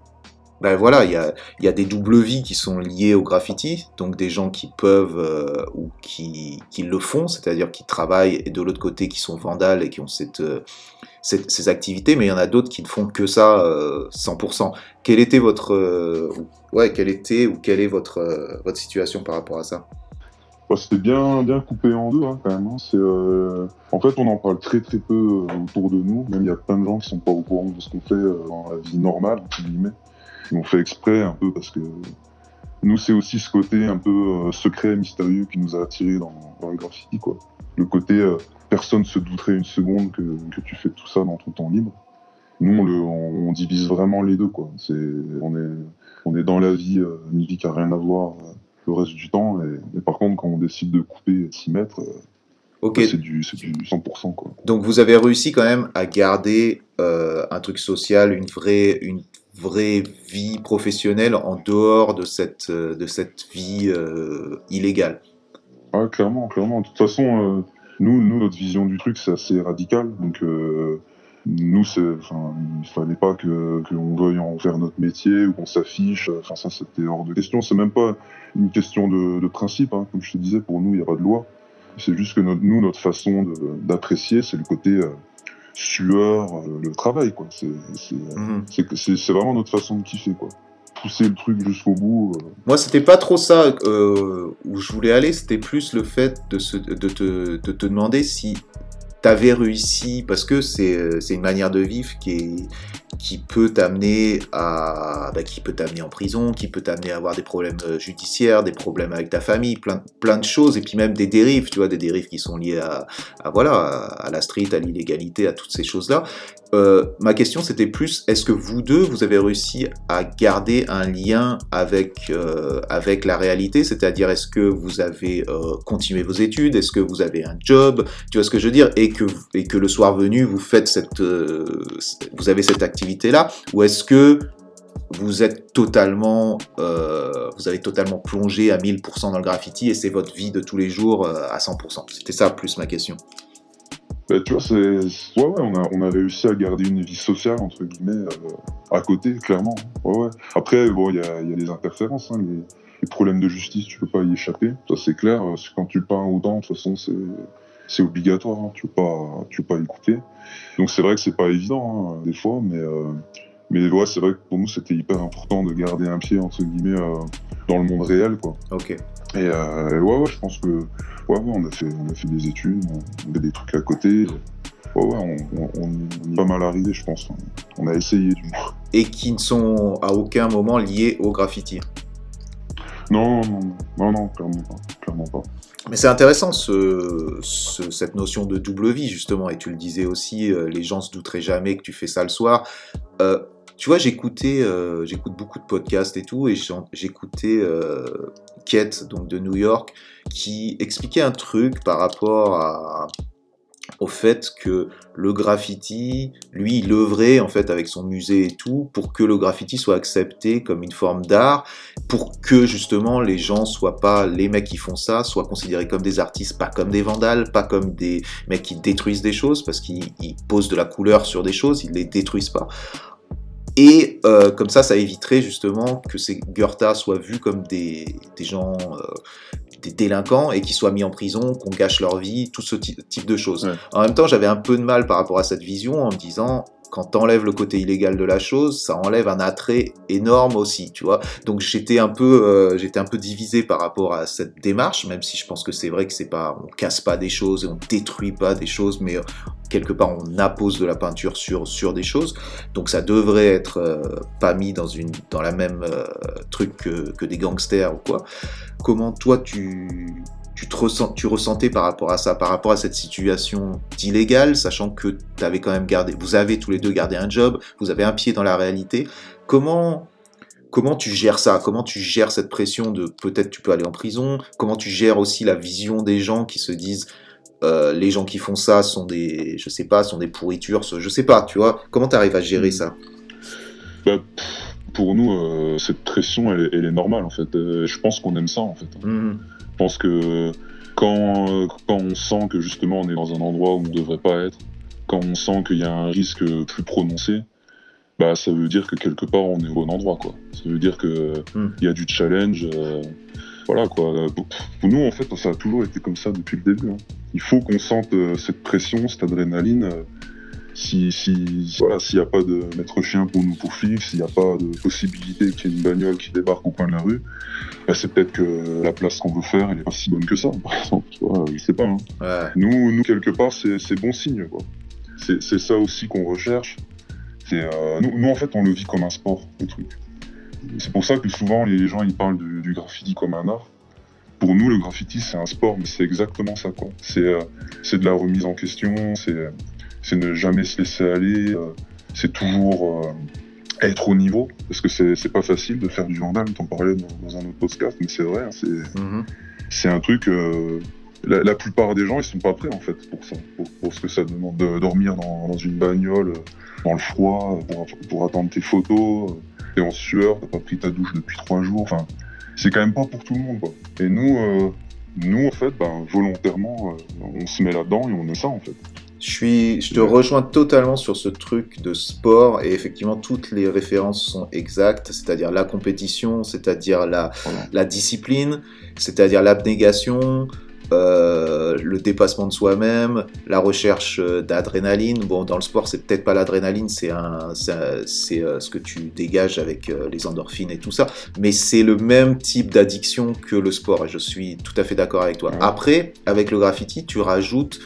ben voilà, il y a, y a des doubles vies qui sont liées au graffiti, donc des gens qui peuvent euh, ou qui, qui le font, c'est-à-dire qui travaillent, et de l'autre côté qui sont vandales et qui ont cette, euh, ces activités, mais il y en a d'autres qui ne font que ça euh, 100%. Quelle était votre, euh, ouais, quelle était ou quelle est votre, euh, votre situation par rapport à ça? Bah, c'était bien, bien coupé en deux, hein, quand même. hein. Euh, En fait, on en parle très très peu euh, autour de nous. Même il y a plein de gens qui sont pas au courant de ce qu'on fait euh, dans la vie normale, entre guillemets. On fait exprès un peu parce que nous, c'est aussi ce côté un peu euh, secret, mystérieux qui nous a attirés dans, dans le graffiti, quoi. Le côté, euh, personne se douterait une seconde que, que tu fais tout ça dans ton temps libre. Nous, on, le, on, on divise vraiment les deux, quoi. C'est, on est, on est dans la vie, euh, une vie qui a rien à voir le reste du temps. Et, et par contre, quand on décide de couper et de s'y mettre, euh, Ok, c'est du, du 100%, quoi. Donc vous avez réussi quand même à garder euh, un truc social, une vraie, une vraie vie professionnelle en dehors de cette, euh, de cette vie euh, illégale. Ouais, clairement, clairement. De toute façon, euh, nous, nous, notre vision du truc, c'est assez radical. Donc, euh, nous, enfin, il fallait pas que qu'on veuille en faire notre métier ou qu'on s'affiche. Enfin, ça, c'était hors de question. C'est même pas une question de, principe. Hein. Comme je te disais, pour nous, il n'y a pas de loi. C'est juste que notre, nous, notre façon d'apprécier, c'est le côté sueur, euh, le travail, quoi. C'est, c'est, Mhm. c'est, vraiment notre façon de kiffer, quoi. Pousser le truc jusqu'au bout. euh, Moi, c'était pas trop ça euh, où je voulais aller, c'était plus le fait de, se, de, te, de te demander si tu avais réussi, parce que c'est c'est une manière de vivre qui, est, qui peut t'amener à bah, qui peut t'amener en prison, qui peut t'amener à avoir des problèmes euh, judiciaires, des problèmes avec ta famille, plein, plein de choses, et puis même des dérives, tu vois, des dérives qui sont liées à, voilà, à, la street, à l'illégalité, à toutes ces choses-là. Euh, ma question c'était plus, est-ce que vous deux, vous avez réussi à garder un lien avec, euh, avec la réalité? C'est-à-dire, est-ce que vous avez continué vos études? Est-ce que vous avez un job? Tu vois ce que je veux dire? Et que, et que le soir venu, vous faites cette, vous avez cette activité-là Ou est-ce que vous êtes totalement, euh, vous avez totalement plongé à 1000% dans le graffiti et c'est votre vie de tous les jours euh, à 100% C'était ça plus ma question. Bah, tu vois, c'est. Ouais, ouais, on a, on a réussi à garder une vie sociale, entre guillemets, euh, à côté, clairement. Ouais, ouais. Après, bon, il y a, y a des interférences, hein, les, problèmes de justice, tu peux pas y échapper. Ça, c'est clair. euh, Quand tu peins autant, de toute façon, c'est. C'est obligatoire, hein, tu peux pas, tu peux pas écouter. Donc c'est vrai que c'est pas évident hein, des fois, mais euh, mais ouais, c'est vrai que pour nous c'était hyper important de garder un pied entre guillemets euh, dans le monde réel, quoi. Ok. Et euh, ouais, ouais, je pense que ouais, ouais, on a fait, on a fait des études, on, fait des trucs à côté. Ouais, ouais, on, on, on est pas mal arrivé, je pense. On a essayé, du moins. et qui ne sont à aucun moment liés au graffiti. Non, non, non, clairement pas. Clairement pas. Mais c'est intéressant ce, ce- cette notion de double vie justement, et tu le disais aussi, euh, les gens se douteraient jamais que tu fais ça le soir. Euh, tu vois, j'écoutais, euh, j'écoute beaucoup de podcasts et tout, et j'écoutais Kate, donc de New York, qui expliquait un truc par rapport à, au fait que le graffiti, lui, il œuvrait en fait avec son musée et tout pour que le graffiti soit accepté comme une forme d'art, pour que justement les gens soient pas les mecs qui font ça, soient considérés comme des artistes, pas comme des vandales, pas comme des mecs qui détruisent des choses parce qu'ils ils posent de la couleur sur des choses, ils les détruisent pas. Et euh, comme ça, ça éviterait justement que ces Goethe soient vus comme des, des gens, euh, des délinquants et qui soient mis en prison, qu'on gâche leur vie, tout ce ty- type de choses. Ouais. En même temps, j'avais un peu de mal par rapport à cette vision en me disant, quand t'enlèves le côté illégal de la chose, ça enlève un attrait énorme aussi, tu vois. Donc j'étais un peu, euh, j'étais un peu divisé par rapport à cette démarche, même si je pense que c'est vrai que c'est pas, on casse pas des choses et on détruit pas des choses, mais euh, quelque part on appose de la peinture sur sur des choses. Donc ça devrait être euh, pas mis dans une dans la même truc que, que des gangsters ou quoi. Comment toi tu tu te ressens, tu ressentais par rapport à ça, par rapport à cette situation d'illégal, sachant que avais quand même gardé, vous avez tous les deux gardé un job, vous avez un pied dans la réalité. Comment comment tu gères ça? Comment tu gères cette pression de peut-être tu peux aller en prison? Comment tu gères aussi la vision des gens qui se disent euh, les gens qui font ça sont des, je sais pas, sont des pourritures, je sais pas, tu vois Comment tu arrives à gérer ça? Bah, pour nous, euh, cette pression, elle, est- elle est normale en fait. Euh, je pense qu'on aime ça en fait. Mhm. Je pense que quand, euh, quand on sent que justement on est dans un endroit où on ne devrait pas être, quand on sent qu'il y a un risque plus prononcé, bah ça veut dire que quelque part on est au bon endroit quoi. Ça veut dire que Hmm. il y a du challenge. euh, voilà quoi. Pour, nous en fait ça a toujours été comme ça depuis le début. hein. Il faut qu'on sente euh, cette pression, cette adrénaline. Si si voilà s'il n'y a pas de maître chien pour nous poursuivre, s'il n'y a pas de possibilité qu'il y ait une bagnole qui débarque au coin de la rue, bah, c'est peut-être que la place qu'on veut faire, elle est pas si bonne que ça, par exemple. Tu vois, je sais pas. hein. Ouais. Nous, nous quelque part, c'est c'est bon signe. quoi. C'est c'est ça aussi qu'on recherche. C'est euh, nous, nous, en fait, on le vit comme un sport, le truc. C'est pour ça que souvent, les gens, ils parlent du, du graffiti comme un art. Pour nous, le graffiti, c'est un sport, mais c'est exactement ça, quoi. C'est euh, c'est de la remise en question, c'est c'est ne jamais se laisser aller, euh, c'est toujours euh, être au niveau, parce que c'est pas facile de faire du vandal, t'en parlais dans, dans un autre podcast, mais c'est vrai, hein, c'est Mhm. c'est un truc. euh, la, la plupart des gens, ils sont pas prêts en fait pour ça, pour, pour ce que ça demande de dormir dans, dans une bagnole, dans le froid, pour, pour attendre tes photos. T'es en sueur, t'as pas pris ta douche depuis trois jours. Enfin, c'est quand même pas pour tout le monde. Quoi. Et nous, euh, nous en fait, ben, volontairement, on se met là-dedans et on est ça en fait. Je suis, je te rejoins totalement sur ce truc de sport et effectivement toutes les références sont exactes, c'est-à-dire la compétition, c'est-à-dire la, la discipline, c'est-à-dire l'abnégation, euh, le dépassement de soi-même, la recherche euh, d'adrénaline. Bon, dans le sport, c'est peut-être pas l'adrénaline, c'est euh, ce que tu dégages avec euh, les endorphines et tout ça, mais c'est le même type d'addiction que le sport et je suis tout à fait d'accord avec toi. Après, avec le graffiti, tu rajoutes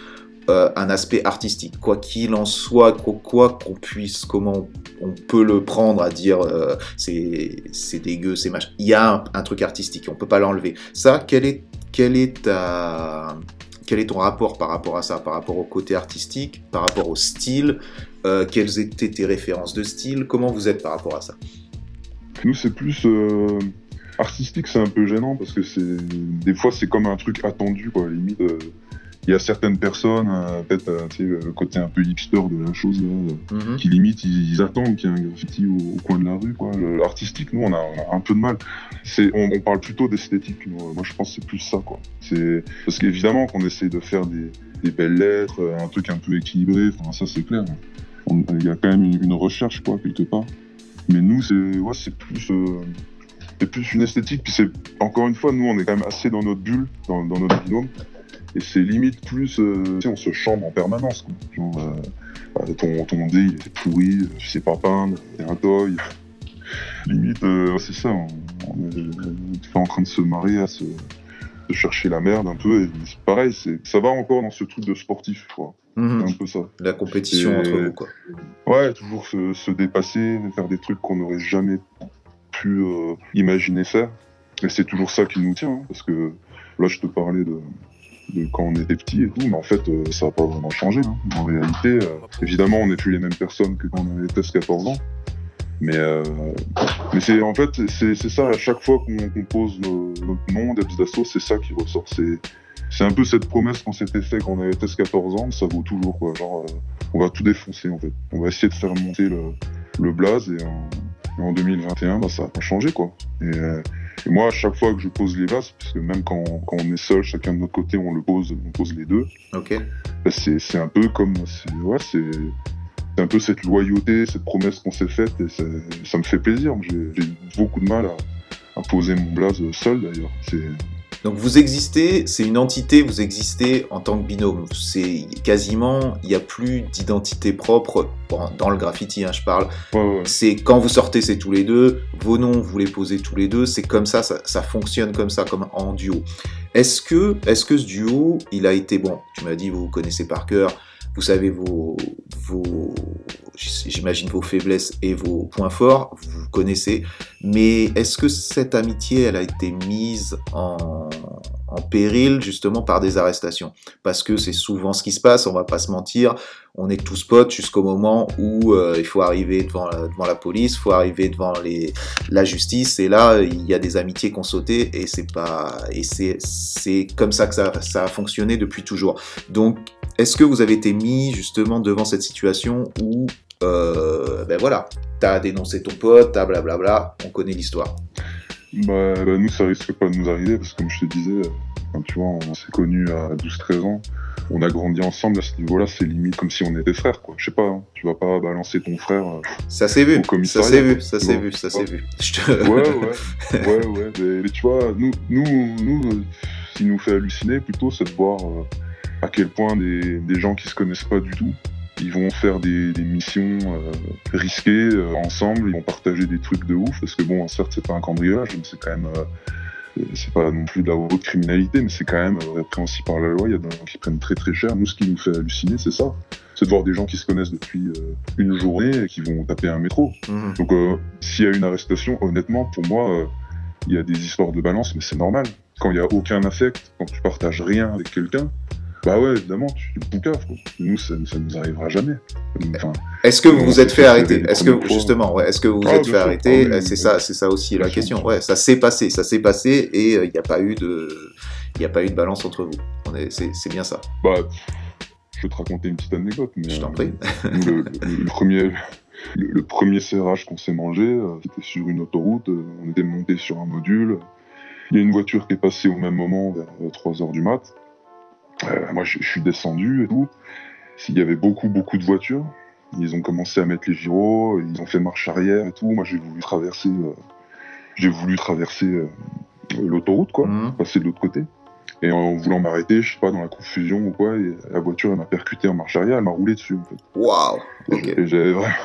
euh, un aspect artistique. Quoi qu'il en soit, quoi qu'on puisse, comment on peut le prendre à dire euh, c'est dégueu, c'est machin. Il y a un, truc artistique, on peut pas l'enlever. Ça, quel est quel est ta quel est ton rapport par rapport à ça, par rapport au côté artistique, par rapport au style euh, Quelles étaient tes références de style Comment vous êtes par rapport à ça? Nous, c'est plus euh, artistique, c'est un peu gênant parce que des fois c'est comme un truc attendu quoi. Limite, il y a certaines personnes, euh, peut-être euh, le côté un peu hipster de la chose là, euh, Mhm. qui limite ils, ils attendent qu'il y ait un graffiti au, au coin de la rue quoi. Le- L'artistique, nous, on a, on a un peu de mal. C'est, on, on parle plutôt d'esthétique. Moi, je pense que c'est plus ça quoi. C'est parce qu'évidemment qu'on essaie de faire des, des belles lettres, euh, un truc un peu équilibré. Enfin, ça c'est clair. Il y a quand même une, une recherche quoi quelque part. Mais nous, c'est ouais, c'est plus euh, c'est plus une esthétique. Puis c'est encore une fois, nous, on est quand même assez dans notre bulle, dans, dans notre binôme. Et c'est limite plus, euh, tu sais, on se chambre en permanence. Quoi. Genre, euh, euh, ton, ton dé, il est pourri, euh, tu sais pas peindre, t'es un toy. limite, euh, c'est ça, on, on est, on est en train de se marrer à se, de chercher la merde un peu. Et c'est pareil, c'est, ça va encore dans ce truc de sportif, je crois. Mhm. C'est un peu ça. La compétition Et- entre vous, quoi. Ouais, toujours se, se dépasser, faire des trucs qu'on n'aurait jamais pu euh, imaginer faire. Et c'est toujours ça qui nous tient, hein, parce que là, je te parlais de, de quand on était petit et tout, mais en fait, euh, ça n'a pas vraiment changé. hein. En réalité, euh, évidemment, on n'est plus les mêmes personnes que quand on avait 13-14 ans. Mais, euh, mais c'est en fait, c'est ça, à chaque fois qu'on qu'on pose nos- notre nom d'Ebs c'est ça qui ressort. C'est un peu cette promesse qu'on s'était fait quand on avait 13-14 ans, ça vaut toujours, quoi. Genre, on va tout défoncer, en fait. On va essayer de faire monter le, blaze et en 2021, bah, ça a pas changé, quoi. Et, euh, et moi, à chaque fois que je pose les bases, parce que même quand, quand on est seul, chacun de notre côté, on le pose, on pose les deux, Ok. bah, c'est c'est un peu comme, c'est ouais, c'est c'est un peu cette loyauté, cette promesse qu'on s'est faite, et ça, me fait plaisir. J'ai j'ai beaucoup de mal à, à poser mon blaze seul, d'ailleurs. Donc vous existez, c'est une entité, vous existez en tant que binôme. C'est quasiment, il n'y a plus d'identité propre bon, dans le graffiti, hein, je parle. ouais, ouais. C'est quand vous sortez, c'est tous les deux. Vos noms, vous les posez tous les deux. C'est comme ça, ça, ça fonctionne comme ça, comme en duo. Est-ce que, est-ce que ce duo, il a été bon Tu m'as dit, vous vous connaissez par cœur. Vous savez vos, vos, j'imagine vos faiblesses et vos points forts. Vous connaissez. Mais est-ce que cette amitié, elle a été mise en, en péril justement par des arrestations? Parce que c'est souvent ce qui se passe. On va pas se mentir on est tous potes jusqu'au moment où euh, il faut arriver devant la, devant la police, il faut arriver devant les, la justice, et là il y a des amitiés qui ont sauté, et c'est pas et c'est c'est comme ça que ça, ça a fonctionné depuis toujours. Donc est-ce que vous avez été mis justement devant cette situation où euh, ben voilà, t'as dénoncé ton pote, t'as blablabla, on connaît l'histoire. Bah, bah, nous, ça risque pas de nous arriver parce que, comme je te disais, tu vois, on s'est connus à 12-13 ans, on a grandi ensemble à ce niveau-là, c'est limite comme si on était frères, quoi. Je sais pas, hein, tu vas pas balancer ton frère. euh, Ça s'est vu, ça s'est vu, ça s'est vu, ça s'est vu. Te- Ouais, ouais, <laughs> ouais, ouais. Mais, mais tu vois, nous, nous, nous, euh, ce qui nous fait halluciner plutôt, c'est de voir euh, à quel point des, des gens qui se connaissent pas du tout, ils vont faire des, des missions euh, risquées euh, ensemble, ils vont partager des trucs de ouf, parce que bon, certes, c'est pas un cambriolage, mais c'est quand même. euh, c'est pas non plus de la haute criminalité, mais c'est quand même répréhensible par la loi. Il y a des gens qui prennent très très cher. Nous, ce qui nous fait halluciner, c'est ça. C'est de voir des gens qui se connaissent depuis euh, une journée et qui vont taper un métro. Mhm. Donc, euh, s'il y a une arrestation, honnêtement, pour moi, euh, il y a des histoires de balance, mais c'est normal. Quand il n'y a aucun affect, quand tu partages rien avec quelqu'un, bah ouais, évidemment, tu poucaves, quoi. Nous, ça, ça nous arrivera jamais. Enfin, Est-ce que vous vous êtes fait arrêter Est-ce que justement, ouais, est-ce que vous vous Ah, êtes fait sûr. arrêter Ah C'est ça, c'est ça aussi la question. Ouais, ça s'est passé, ça s'est passé et il n'y a pas eu de, il a pas eu de balance entre vous. On est, c'est, c'est bien ça. bah, je vais te raconter une petite anecdote. Mais, Je t'en euh, prie. le, le- le premier, le, le premier serrage qu'on s'est mangé, euh, c'était sur une autoroute. euh, on était monté sur un module. Il y a une voiture qui est passée au même moment, vers 3 heures du mat. Euh, moi, je, je suis descendu et tout. Il y avait beaucoup, beaucoup de voitures. Ils ont commencé à mettre les gyros, ils ont fait marche arrière et tout. Moi, j'ai voulu traverser, euh, j'ai voulu traverser euh, l'autoroute, quoi Mhm. passer de l'autre côté. Et en voulant m'arrêter, je sais pas, dans la confusion ou quoi, et la voiture elle m'a percuté en marche arrière, elle m'a roulé dessus en fait. Waouh. Et Ok. j'ai- Et j'avais vraiment.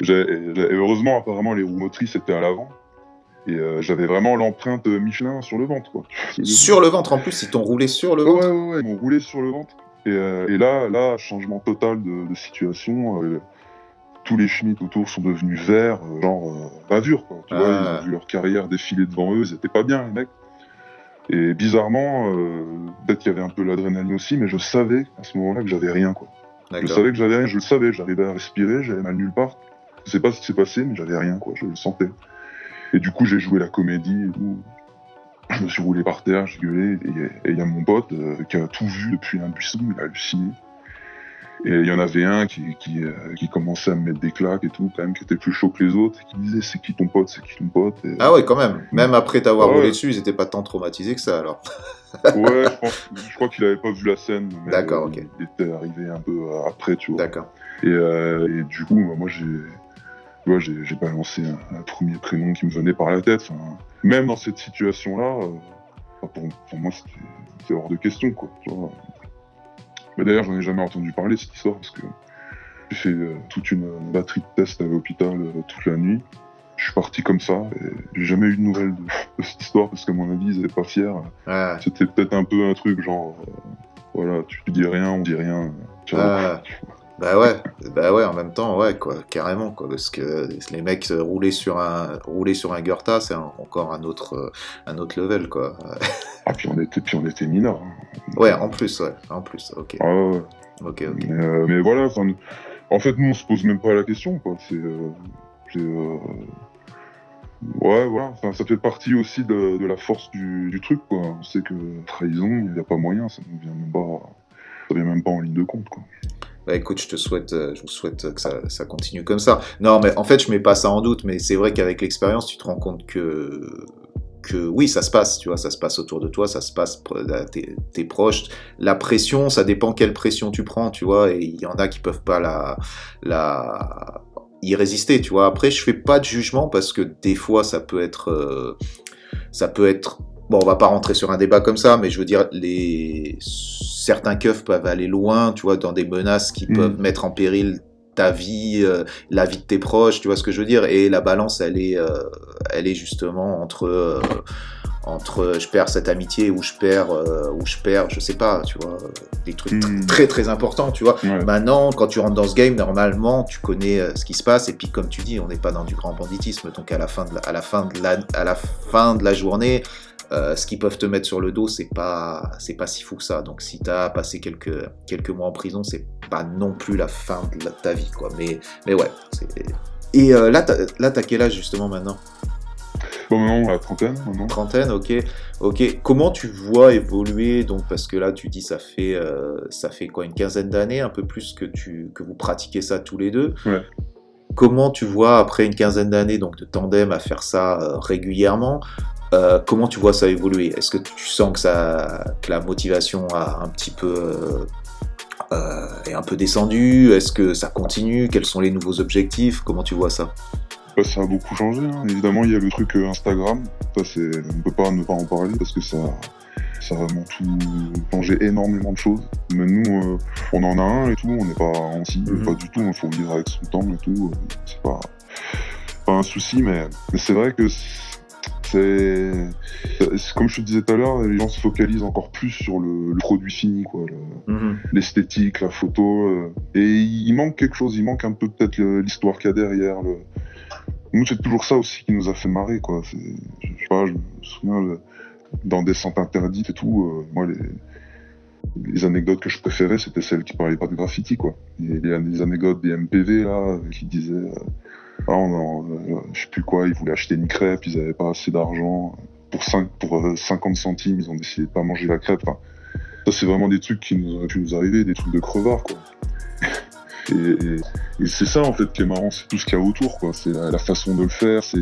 j'avais- j'avais- heureusement, apparemment, les roues motrices étaient à l'avant. Et euh, j'avais vraiment l'empreinte Michelin sur le ventre, quoi. <laughs> Sur le ventre en plus, ils t'ont roulé sur le ventre. ouais, ouais, ouais, ils m'ont roulé sur le ventre. Et, euh, et là, là, changement total de, de situation. euh, tous les schmitts autour sont devenus verts, euh, genre euh, bavure, quoi. Tu vois, Ah. ils ont vu leur carrière défiler devant eux, ils étaient pas bien, les mecs. Et bizarrement, euh, peut-être qu'il y avait un peu l'adrénaline aussi, mais je savais à ce moment-là que j'avais rien, quoi. Je savais que j'avais rien, je le savais, j'arrivais à respirer, j'avais mal nulle part. Je sais pas ce qui s'est passé, mais j'avais rien, quoi, je le sentais. Et du coup, j'ai joué la comédie et tout. Je me suis roulé par terre, j'ai gueulé, et il y a mon pote euh, qui a tout vu depuis un buisson, il a halluciné. Et il y en avait un qui, qui, euh, qui commençait à me mettre des claques et tout, quand même, qui était plus chaud que les autres, et qui disait c'est qui ton pote, c'est qui ton pote. Et, Ah ouais, quand même. Même après t'avoir Ah ouais. roulé dessus, ils étaient pas tant traumatisés que ça alors. Ouais, je, pense, je crois qu'il avait pas vu la scène, D'accord, euh, ok. il était arrivé un peu après, tu vois. D'accord. Et, euh, et du coup, moi, j'ai, tu vois, j'ai, balancé un, un premier prénom qui me venait par la tête. Enfin, même dans cette situation-là, euh, pour, pour moi, c'était, hors de question, quoi. Tu vois. Mais d'ailleurs, j'en ai jamais entendu parler cette histoire parce que j'ai fait euh, toute une batterie de tests à l'hôpital euh, toute la nuit. Je suis parti comme ça. Et j'ai jamais eu de nouvelles de, <laughs> de cette histoire parce qu'à mon avis, ils étaient pas fiers. Ouais. C'était peut-être un peu un truc genre, voilà, tu dis rien, on dit rien. Tu vois. Ah. Bah ouais, bah ouais, en même temps, ouais, quoi, carrément, quoi, parce que les mecs euh, rouler sur un, rouler sur un Gurta, c'est encore un autre, euh, un autre level, quoi. Ah, puis on était, puis on était mineurs. hein. <laughs> Ouais, en plus, ouais, en plus, ok, Ah, ouais, ok, ok. Mais, euh, mais voilà, en fait, nous, on se pose même pas la question, quoi. C'est. euh, euh, Ouais, voilà, enfin, ça fait partie aussi de, de la force du, du truc, quoi. On sait que trahison, il n'y a pas moyen, ça ne vient même pas. Ça vient même pas en ligne de compte, quoi. Bah écoute, je te souhaite, euh, je vous souhaite que ça, continue comme ça. Non, mais en fait, je mets pas ça en doute, mais c'est vrai qu'avec l'expérience, tu te rends compte que que oui, ça se passe, tu vois, ça se passe autour de toi, ça se passe à tes, tes proches. La pression, ça dépend quelle pression tu prends, tu vois, et il y en a qui peuvent pas la la y résister, tu vois. Après, je fais pas de jugement parce que des fois, ça peut être euh, ça peut être bon, on va pas rentrer sur un débat comme ça, mais je veux dire, les certains keufs peuvent aller loin, tu vois, dans des menaces qui Mhm. peuvent mettre en péril ta vie, euh, la vie de tes proches, tu vois ce que je veux dire, et la balance, elle est, euh, elle est justement entre euh, entre je perds cette amitié ou je perds euh, ou je perds, je sais pas, tu vois, euh, des trucs tr- Mhm. très très importants, tu vois. Ouais. Maintenant, quand tu rentres dans ce game, normalement, tu connais euh, ce qui se passe. Et puis, comme tu dis, on n'est pas dans du grand banditisme. Donc, à la fin de la, à la, fin de la, à la, fin de la journée, euh, ce qu'ils peuvent te mettre sur le dos, c'est pas, c'est pas si fou que ça. Donc, si tu as passé quelques, quelques mois en prison, c'est pas non plus la fin de la- ta vie, quoi. Mais, mais ouais. Et euh, là, t'as, là, t'as quel âge justement maintenant? Bon, maintenant, la trentaine, maintenant. Trentaine, ok, ok. Comment tu vois évoluer donc parce que là tu dis ça fait euh, ça fait quoi une quinzaine d'années, un peu plus que tu que vous pratiquez ça tous les deux. Ouais. Comment tu vois après une quinzaine d'années donc de tandem à faire ça euh, régulièrement euh, Comment tu vois ça évoluer? Est-ce que tu sens que ça que la motivation a un petit peu euh, euh, est un peu descendue? Est-ce que ça continue? Quels sont les nouveaux objectifs? Comment tu vois ça? Bah, ça a beaucoup changé. hein. Évidemment, il y a le truc Instagram. Ça, c'est, on peut pas ne pas en parler parce que ça, ça a vraiment tout changé énormément de choses. Mais nous, euh, on en a un et tout. On n'est pas anti, Mhm. pas du tout. Il faut vivre avec son temps et tout. C'est pas, pas un souci, mais, mais c'est vrai que c'est, comme je te disais tout à l'heure, les gens se focalisent encore plus sur le, le produit fini, quoi. le- l'esthétique, la photo. euh, et il manque quelque chose, il manque un peu peut-être l'histoire qu'il y a derrière. Le... Nous, c'est toujours ça aussi qui nous a fait marrer, quoi. Je sais pas, je me souviens, le- dans Descente Interdite et tout, euh, moi, les... les anecdotes que je préférais, c'était celles qui parlaient pas de graffiti, quoi. Et y a des anecdotes des MPV, là, qui disaient... euh, ah, on euh, je sais plus quoi, ils voulaient acheter une crêpe, ils avaient pas assez d'argent. Pour, 5, pour euh, 50 centimes, ils ont décidé de pas manger la crêpe. Enfin, ça, c'est vraiment des trucs qui nous auraient pu nous arriver, des trucs de crevards, quoi. <laughs> Et, et- et c'est ça, en fait, qui est marrant, c'est tout ce qu'il y a autour, quoi. C'est la, la façon de le faire, c'est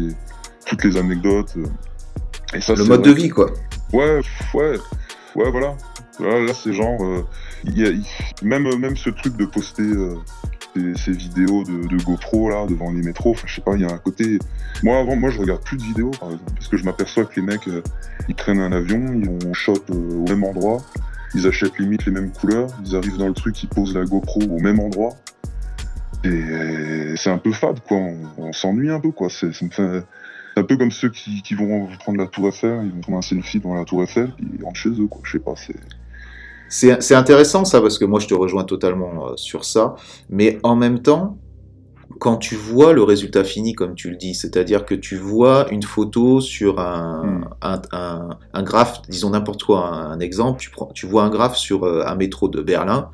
toutes les anecdotes. euh. Et ça, Le mode vrai de vie quoi. Ouais, ouais, ouais, voilà. Là, là, c'est genre, euh, il- même, ce truc de poster euh, ces, vidéos de, GoPro là devant les métros. Enfin, je sais pas, il y a un côté. Moi, avant, moi, je regarde plus de vidéos, par exemple, parce que je m'aperçois que les mecs, euh, ils prennent un avion, ils vont shot euh, au même endroit, ils achètent limite les mêmes couleurs, ils arrivent dans le truc, ils posent la GoPro au même endroit. Et c'est un peu fade, quoi. On, s'ennuie un peu, quoi. C'est, un peu comme ceux qui, vont prendre la Tour Eiffel, ils vont prendre un selfie devant la Tour Eiffel, ils rentrent chez eux, quoi. Je sais pas, c'est. C'est intéressant ça parce que moi je te rejoins totalement euh, sur ça, mais en même temps, quand tu vois le résultat fini comme tu le dis, c'est-à-dire que tu vois une photo sur un, Mm. un, un, un graphe, disons n'importe quoi, un, un exemple, tu, prends, tu vois un graphe sur euh, un métro de Berlin,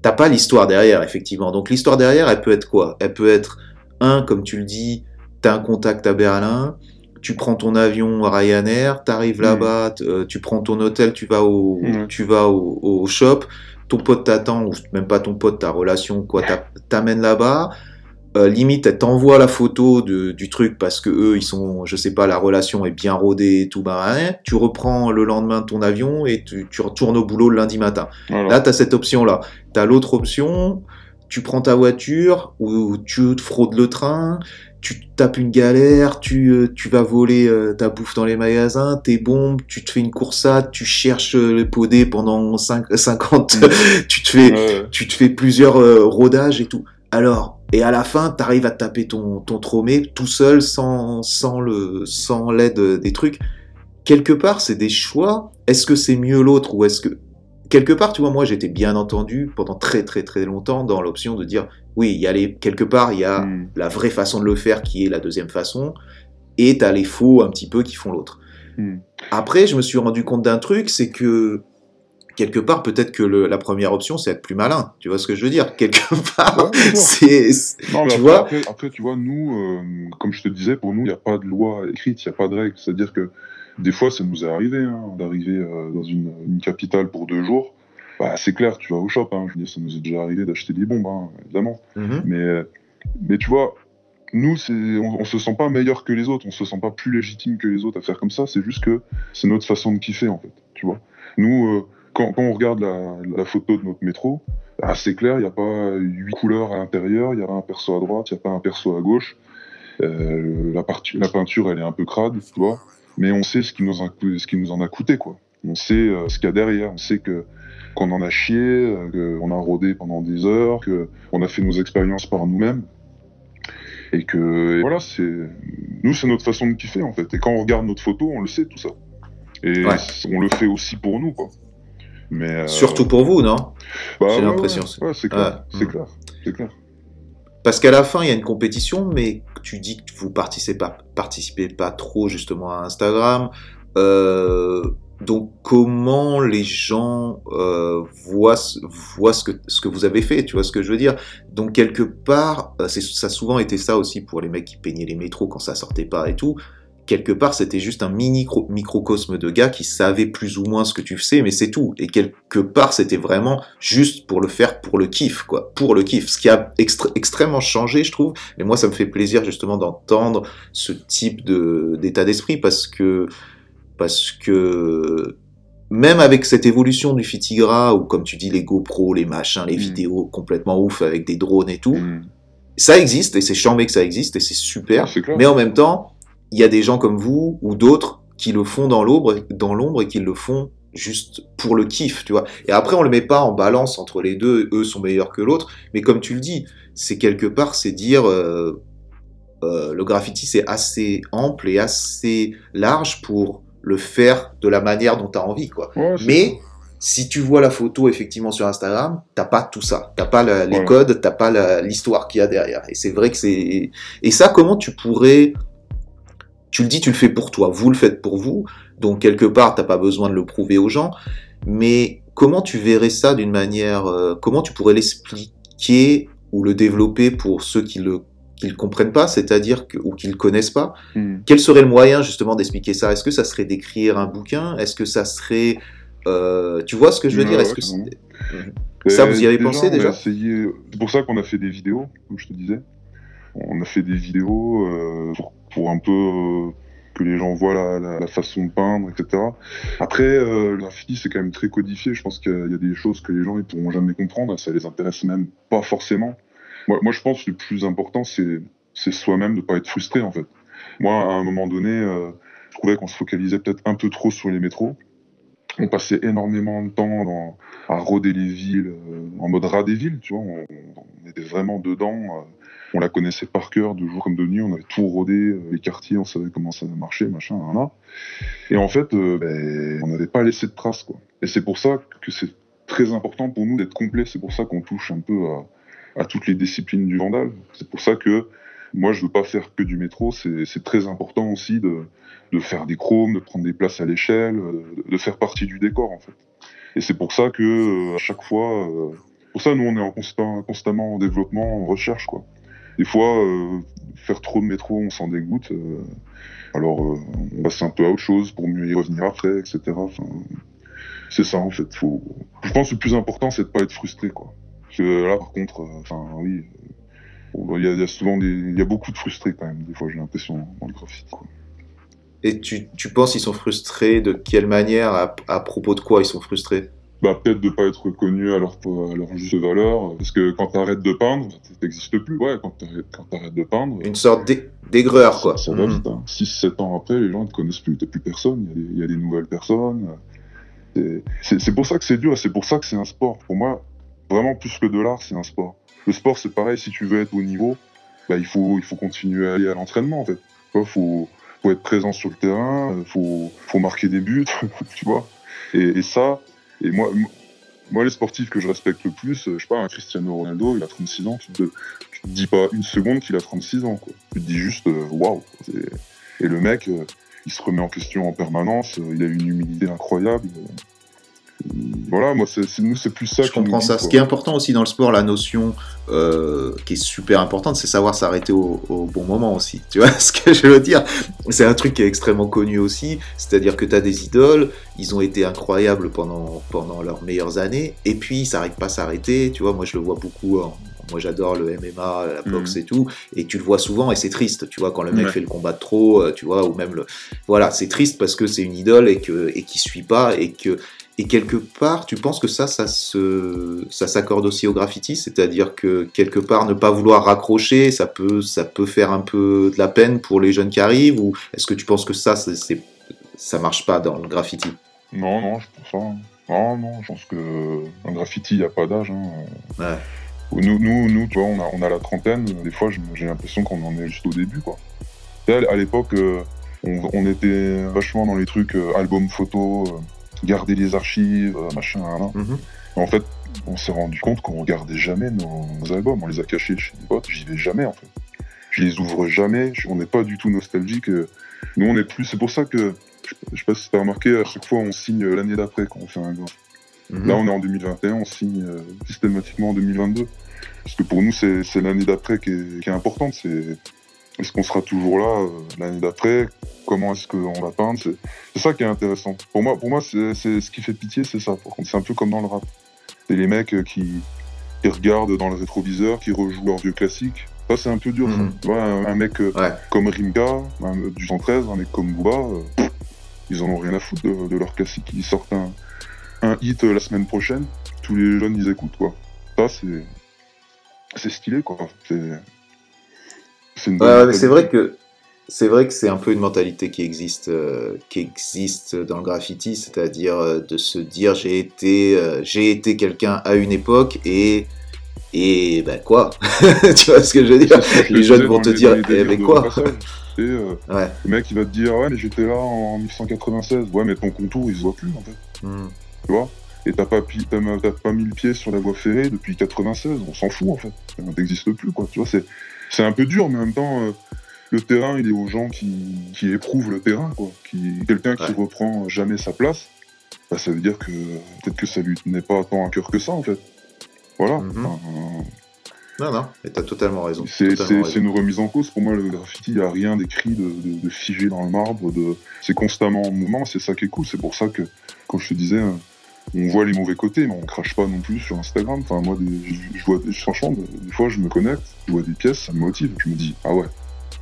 t'as pas l'histoire derrière effectivement. Donc l'histoire derrière, elle peut être quoi? Elle peut être un, comme tu le dis, t'as un contact à Berlin, tu prends ton avion à Ryanair, t'arrives Mm. là-bas, euh, tu prends ton hôtel, tu vas au, Mm. tu vas au, au shop, ton pote t'attend, ou même pas ton pote, ta relation, quoi, t'a- t'amène là-bas. Euh, limite, elle t'envoie la photo de, du truc parce que eux, ils sont, je sais pas, la relation est bien rodée et tout, bah, hein. tu reprends le lendemain ton avion et tu, tu retournes au boulot le lundi matin. Voilà. Là, tu as cette option-là. Tu as l'autre option, tu prends ta voiture ou tu fraudes le train, tu tapes une galère, tu, euh, tu vas voler euh, ta bouffe dans les magasins, tes bombes, tu te fais une coursade, tu cherches euh, les podés pendant cinq- <laughs> 50, tu te fais Ouais, tu te fais plusieurs euh, rodages et tout. Alors, et à la fin, tu arrives à taper ton, ton tromé tout seul, sans, sans le, sans l'aide des trucs. Quelque part, c'est des choix. Est-ce que c'est mieux l'autre ou est-ce que quelque part, tu vois, moi, j'étais bien entendu pendant très très très longtemps dans l'option de dire, oui, il y a les, quelque part, il y a Mm. la vraie façon de le faire qui est la deuxième façon, et t'as les faux un petit peu qui font l'autre. Mm. Après, je me suis rendu compte d'un truc, c'est que quelque part, peut-être que le- la première option, c'est être plus malin. Tu vois ce que je veux dire? <laughs> Quelque part, Ouais, c'est, c'est- Non, mais Tu après, vois? après, après, tu vois, nous, euh, comme je te disais, pour nous, il n'y a pas de loi écrite, il n'y a pas de règle. C'est-à-dire que des fois, ça nous est arrivé hein, d'arriver euh, dans une, une capitale pour deux jours. Bah, c'est clair, tu vas au shop. Hein, je veux dire, ça nous est déjà arrivé d'acheter des bombes, hein, évidemment. Mhm. Mais, mais tu vois, nous, on, on se sent pas meilleur que les autres, on se sent pas plus légitime que les autres à faire comme ça. C'est juste que c'est notre façon de kiffer, en fait. Tu vois, nous, euh, quand, quand on regarde la, la photo de notre métro, ah, c'est clair, il n'y a pas huit couleurs à l'intérieur, il n'y a pas un perso à droite, il n'y a pas un perso à gauche. Euh, la, la peinture, elle est un peu crade, tu vois. Mais on sait ce qui nous, a, ce qui nous en a coûté, quoi. On sait euh, ce qu'il y a derrière. On sait que qu'on en a chié, euh, qu'on a rodé pendant des heures, qu'on a fait nos expériences par nous-mêmes. Et que et voilà, c'est nous, c'est notre façon de kiffer en fait. Et quand on regarde notre photo, on le sait tout ça. Et Ouais. on le fait aussi pour nous, quoi. Mais euh, Surtout pour vous, non? Bah, j'ai ouais, l'impression, ouais, c'est- clair, c'est clair, c'est clair. Parce qu'à la fin, il y a une compétition, mais tu dis que vous participez pas, pas trop justement à Instagram. Euh, donc, comment les gens euh, voient, ce- que, ce que vous avez fait Tu vois ce que je veux dire? Donc, quelque part, euh, ça a souvent été ça aussi pour les mecs qui peignaient les métros quand ça sortait pas et tout. Quelque part, c'était juste un mini microcosme de gars qui savaient plus ou moins ce que tu sais, mais c'est tout. Et quelque part, c'était vraiment juste pour le faire pour le kiff, quoi. Pour le kiff. Ce qui a extré- extrêmement changé, je trouve. Mais moi, ça me fait plaisir justement d'entendre ce type de, d'état d'esprit parce que, parce que, même avec cette évolution du Fitigra, ou comme tu dis, les GoPro, les machins, les Mm. vidéos complètement ouf avec des drones et tout, Mm. ça existe et c'est chambé que ça existe et c'est super. Mais en même temps, il y a des gens comme vous ou d'autres qui le font dans l'ombre, dans l'ombre et qui le font juste pour le kiff, tu vois. Et après, on le met pas en balance entre les deux, eux sont meilleurs que l'autre, mais comme tu le dis, c'est quelque part, c'est dire, euh, euh, le graffiti c'est assez ample et assez large pour le faire de la manière dont tu as envie, quoi. Ouais, Mais si tu vois la photo effectivement sur Instagram, t'as pas tout ça, t'as pas la- les Ouais. codes, t'as pas l'histoire qu'il y a derrière. Et c'est vrai que c'est et ça comment tu pourrais tu le dis, tu le fais pour toi, vous le faites pour vous, donc quelque part t'as pas besoin de le prouver aux gens, mais comment tu verrais ça d'une manière, euh, comment tu pourrais l'expliquer ou le développer pour ceux qui le qui le comprennent pas, c'est-à-dire que ou qui le connaissent pas, Mm. quel serait le moyen justement d'expliquer ça? Est-ce que ça serait d'écrire un bouquin? Est-ce que ça serait... euh, tu vois ce que je veux dire? Est-ce que c'est- Ça, vous y avez déjà, pensé, déjà? essayé- C'est pour ça qu'on a fait des vidéos, comme je te disais. On a fait des vidéos euh, pour, pour un peu euh, que les gens voient la, façon de peindre, etc. Après, euh, c'est quand même très codifié. Je pense qu'il y a- des choses que les gens ils pourront jamais comprendre. Ça les intéresse même pas forcément. Moi, je pense que le plus important, c'est soi-même de pas être frustré, en fait. Moi, à un moment donné, euh, je trouvais qu'on se focalisait peut-être un peu trop sur les métros. On passait énormément de temps à rôder les villes, euh, en mode rat des villes, tu vois. On était vraiment dedans. On la connaissait par cœur, de jour comme de nuit. On avait tout rodé, euh, les quartiers, on savait comment ça marchait, machin, là. Et en fait, euh, ben, on n'avait pas laissé de traces, quoi. Et c'est pour ça que c'est très important pour nous d'être complet. C'est pour ça qu'on touche un peu à, toutes les disciplines du vandal. C'est pour ça que moi, je veux pas faire que du métro. C'est très important aussi de, faire des chromes, de prendre des places à l'échelle, euh, de faire partie du décor, en fait. Et c'est pour ça que chaque fois, pour ça, nous, on est en constamment en développement, en recherche, quoi. Des fois, euh, faire trop de métro, on s'en dégoûte. euh, alors, euh, on passe un peu à autre chose pour mieux y revenir après, etc. C'est ça, en fait. Faut... Je pense que le plus important, c'est de pas être frustré, quoi. Parce que là, par contre, enfin, oui, bon, il y, a, souvent des, il y a beaucoup de frustrés quand même. Des fois, j'ai l'impression dans le. Quoi. Et tu, tu penses qu'ils sont frustrés de quelle manière à propos de quoi ils sont frustrés? Bah, peut-être de pas être reconnu à leur, à leur juste valeur. Parce que quand t'arrêtes de peindre, t'existes plus. Ouais, quand t'arrêtes, de peindre. Une sorte d'ai- d'aigreur, quoi. Ça, va Mhm. vite. Hein. 6-7 ans après, les gens ne te connaissent plus. T'as plus personne. Il y a des- il y, a des nouvelles personnes. C'est- pour ça que c'est dur c'est pour ça que c'est un sport. Pour moi, vraiment plus que de l'art, c'est un sport. le sport, c'est pareil. Si tu veux être au niveau, bah, il faut, il faut continuer à aller à l'entraînement, en fait. Il faut, faut être présent sur le terrain, il faut, faut marquer des buts, <laughs> tu vois. Et, et ça, et moi, moi, les sportifs que je respecte le plus, je sais pas, un Cristiano Ronaldo, il a 36 ans, tu te, tu te dis pas une seconde qu'il a 36 ans, quoi. Tu te dis juste, euh, waouh. Et le mec, euh, il se remet en question en permanence, euh, il a une humilité incroyable. Voilà, moi, c'est, nous, c'est plus ça Je nous comprends ça. quoi. Ce qui est important aussi dans le sport, la notion euh, qui est super importante, c'est savoir s'arrêter au, au bon moment aussi. <laughs> Tu vois ce que je veux dire? C'est un truc qui est extrêmement connu aussi. C'est-à-dire que tu as des idoles, ils ont été incroyables pendant, pendant leurs meilleures années, et puis ça n'arrive pas à s'arrêter. Tu vois, moi je le vois beaucoup. en- moi j'adore le MMA, la boxe et tout, et tu le vois souvent et c'est triste. Tu vois, quand le mec Ouais. fait le combat de trop, euh, tu vois, ou même le. Voilà, c'est triste parce que c'est une idole et que et qui suit pas et que et quelque part, tu penses que ça, ça se, ça s'accorde aussi au graffiti, c'est-à-dire que quelque part, ne pas vouloir raccrocher, ça peut, ça peut faire un peu de la peine pour les jeunes qui arrivent, ou est-ce que tu penses que ça, c'est, ça marche pas dans le graffiti? Non, non, je pense pas. Non, non, je pense que un graffiti, il n'y a pas d'âge. hein. Ouais. Nous, nous, nous, tu vois, on a, on a la trentaine. Des fois, j'ai l'impression qu'on en est juste au début, quoi. À l'époque, euh, on, on était vachement dans les trucs euh, albums photos, euh, garder les archives, euh, machin. hein. Mhm. En fait, on s'est rendu compte qu'on regardait jamais nos, nos albums. On les a cachés chez des potes. J'y vais jamais, en fait. Je les ouvre jamais. Je- on n'est pas du tout nostalgique. euh. Nous, on est plus. C'est pour ça que je, je sais pas si t'as remarqué, à chaque fois, on signe l'année d'après quand on fait un graphe. Mhm. Là, on est en 2021, on signe euh, systématiquement en 2022. Parce que pour nous, c'est l'année d'après qui est, qui est importante. C'est est-ce qu'on sera toujours là euh, l'année d'après Comment est-ce qu'on va peindre C'est ça qui est intéressant. Pour moi, pour moi, c'est ce qui fait pitié, c'est ça. Par contre, c'est un peu comme dans le rap. C'est les mecs euh, qui, qui regardent dans le rétroviseur, qui rejouent leurs vieux classiques. Ça, c'est un peu dur. ça. Mhm. Un, un mec euh, Ouais. comme Rimka, un- du 113, un mec comme Booba, euh, ils en ont rien à foutre de, de leur classique. Ils sortent un, un hit euh, la semaine prochaine, tous les jeunes ils écoutent quoi. Ça c'est c'est stylé quoi. C'est Ouais, c'est vrai que c'est vrai que c'est un peu une mentalité qui existe, euh, qui existe dans le graffiti, c'est-à-dire euh, de se dire j'ai été, euh, j'ai été quelqu'un à une époque et et ben quoi, <laughs> tu vois ce que je veux dire? Les jeunes vont te dire eh mais quoi? Et, <laughs> Ouais. le mec il va te dire ouais mais j'étais là en 1896. Ouais mais ton contour il se voit plus en fait. Hmm. Tu vois? Et t'as pas, t'as pas mis le pied sur la voie ferrée depuis 96. On s'en fout en fait. Ça n'existe plus quoi. Tu vois c'est c'est un peu dur mais en même temps euh, le terrain il est aux gens qui, qui éprouvent le terrain quoi. Qui quelqu'un qui reprend jamais sa place. Bah, ça veut dire que peut-être que ça lui tenait pas tant à cœur que ça en fait. Voilà. Mhm. Enfin, Non, non, mais t'as totalement raison. c'est totalement c'est- raison. c'est une remise en cause. Pour moi, le graffiti, il n'y a rien d'écrit, de, de, de figé dans le marbre. De... C'est constamment en mouvement, c'est ça qui est cool. C'est pour ça que, comme je te disais, euh, on voit les mauvais côtés, mais on crache pas non plus sur Instagram. Enfin, moi, des- je, je vois, des- franchement, des, des fois, je me connecte, je vois des pièces, ça me motive. Je me dis, ah ouais,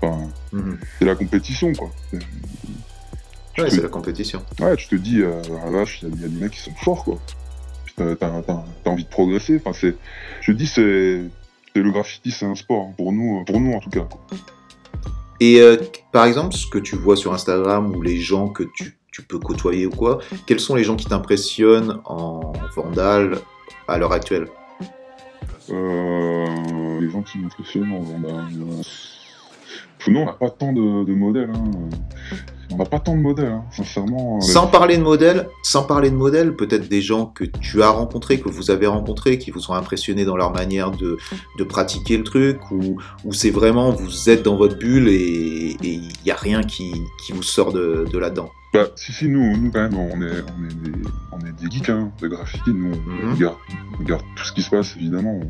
enfin, Mhm. c'est la compétition, quoi. Ouais, c'est la compétition. Ouais, tu te dis, euh, ah vache, il y, a- il y a des mecs qui sont forts, quoi. T'as, t'as envie de progresser. Enfin, c'est, je te dis, c'est, c'est le graffiti, c'est un sport hein, pour nous, pour nous en tout cas. quoi. Et euh, par exemple, ce que tu vois sur Instagram ou les gens que tu, tu peux côtoyer ou quoi, quels sont les gens qui t'impressionnent en vandal à l'heure actuelle? Euh, les gens qui m'impressionnent, on a, euh, nous, on n'a pas tant de, de modèles. Hein. On n'a pas tant de modèles, hein, sincèrement. Sans parler de modèles, sans parler de modèles, peut-être des gens que tu as rencontrés, que vous avez rencontrés, qui vous ont impressionné dans leur manière de, de pratiquer le truc, ou, ou c'est vraiment vous êtes dans votre bulle et il n'y a rien qui, qui vous sort de, de là-dedans? Bah, si, si, nous, nous quand même, on est, on est, des, on est des geeks hein, de graffiti. Nous, on, Mhm. regarde, on regarde tout ce qui se passe, évidemment.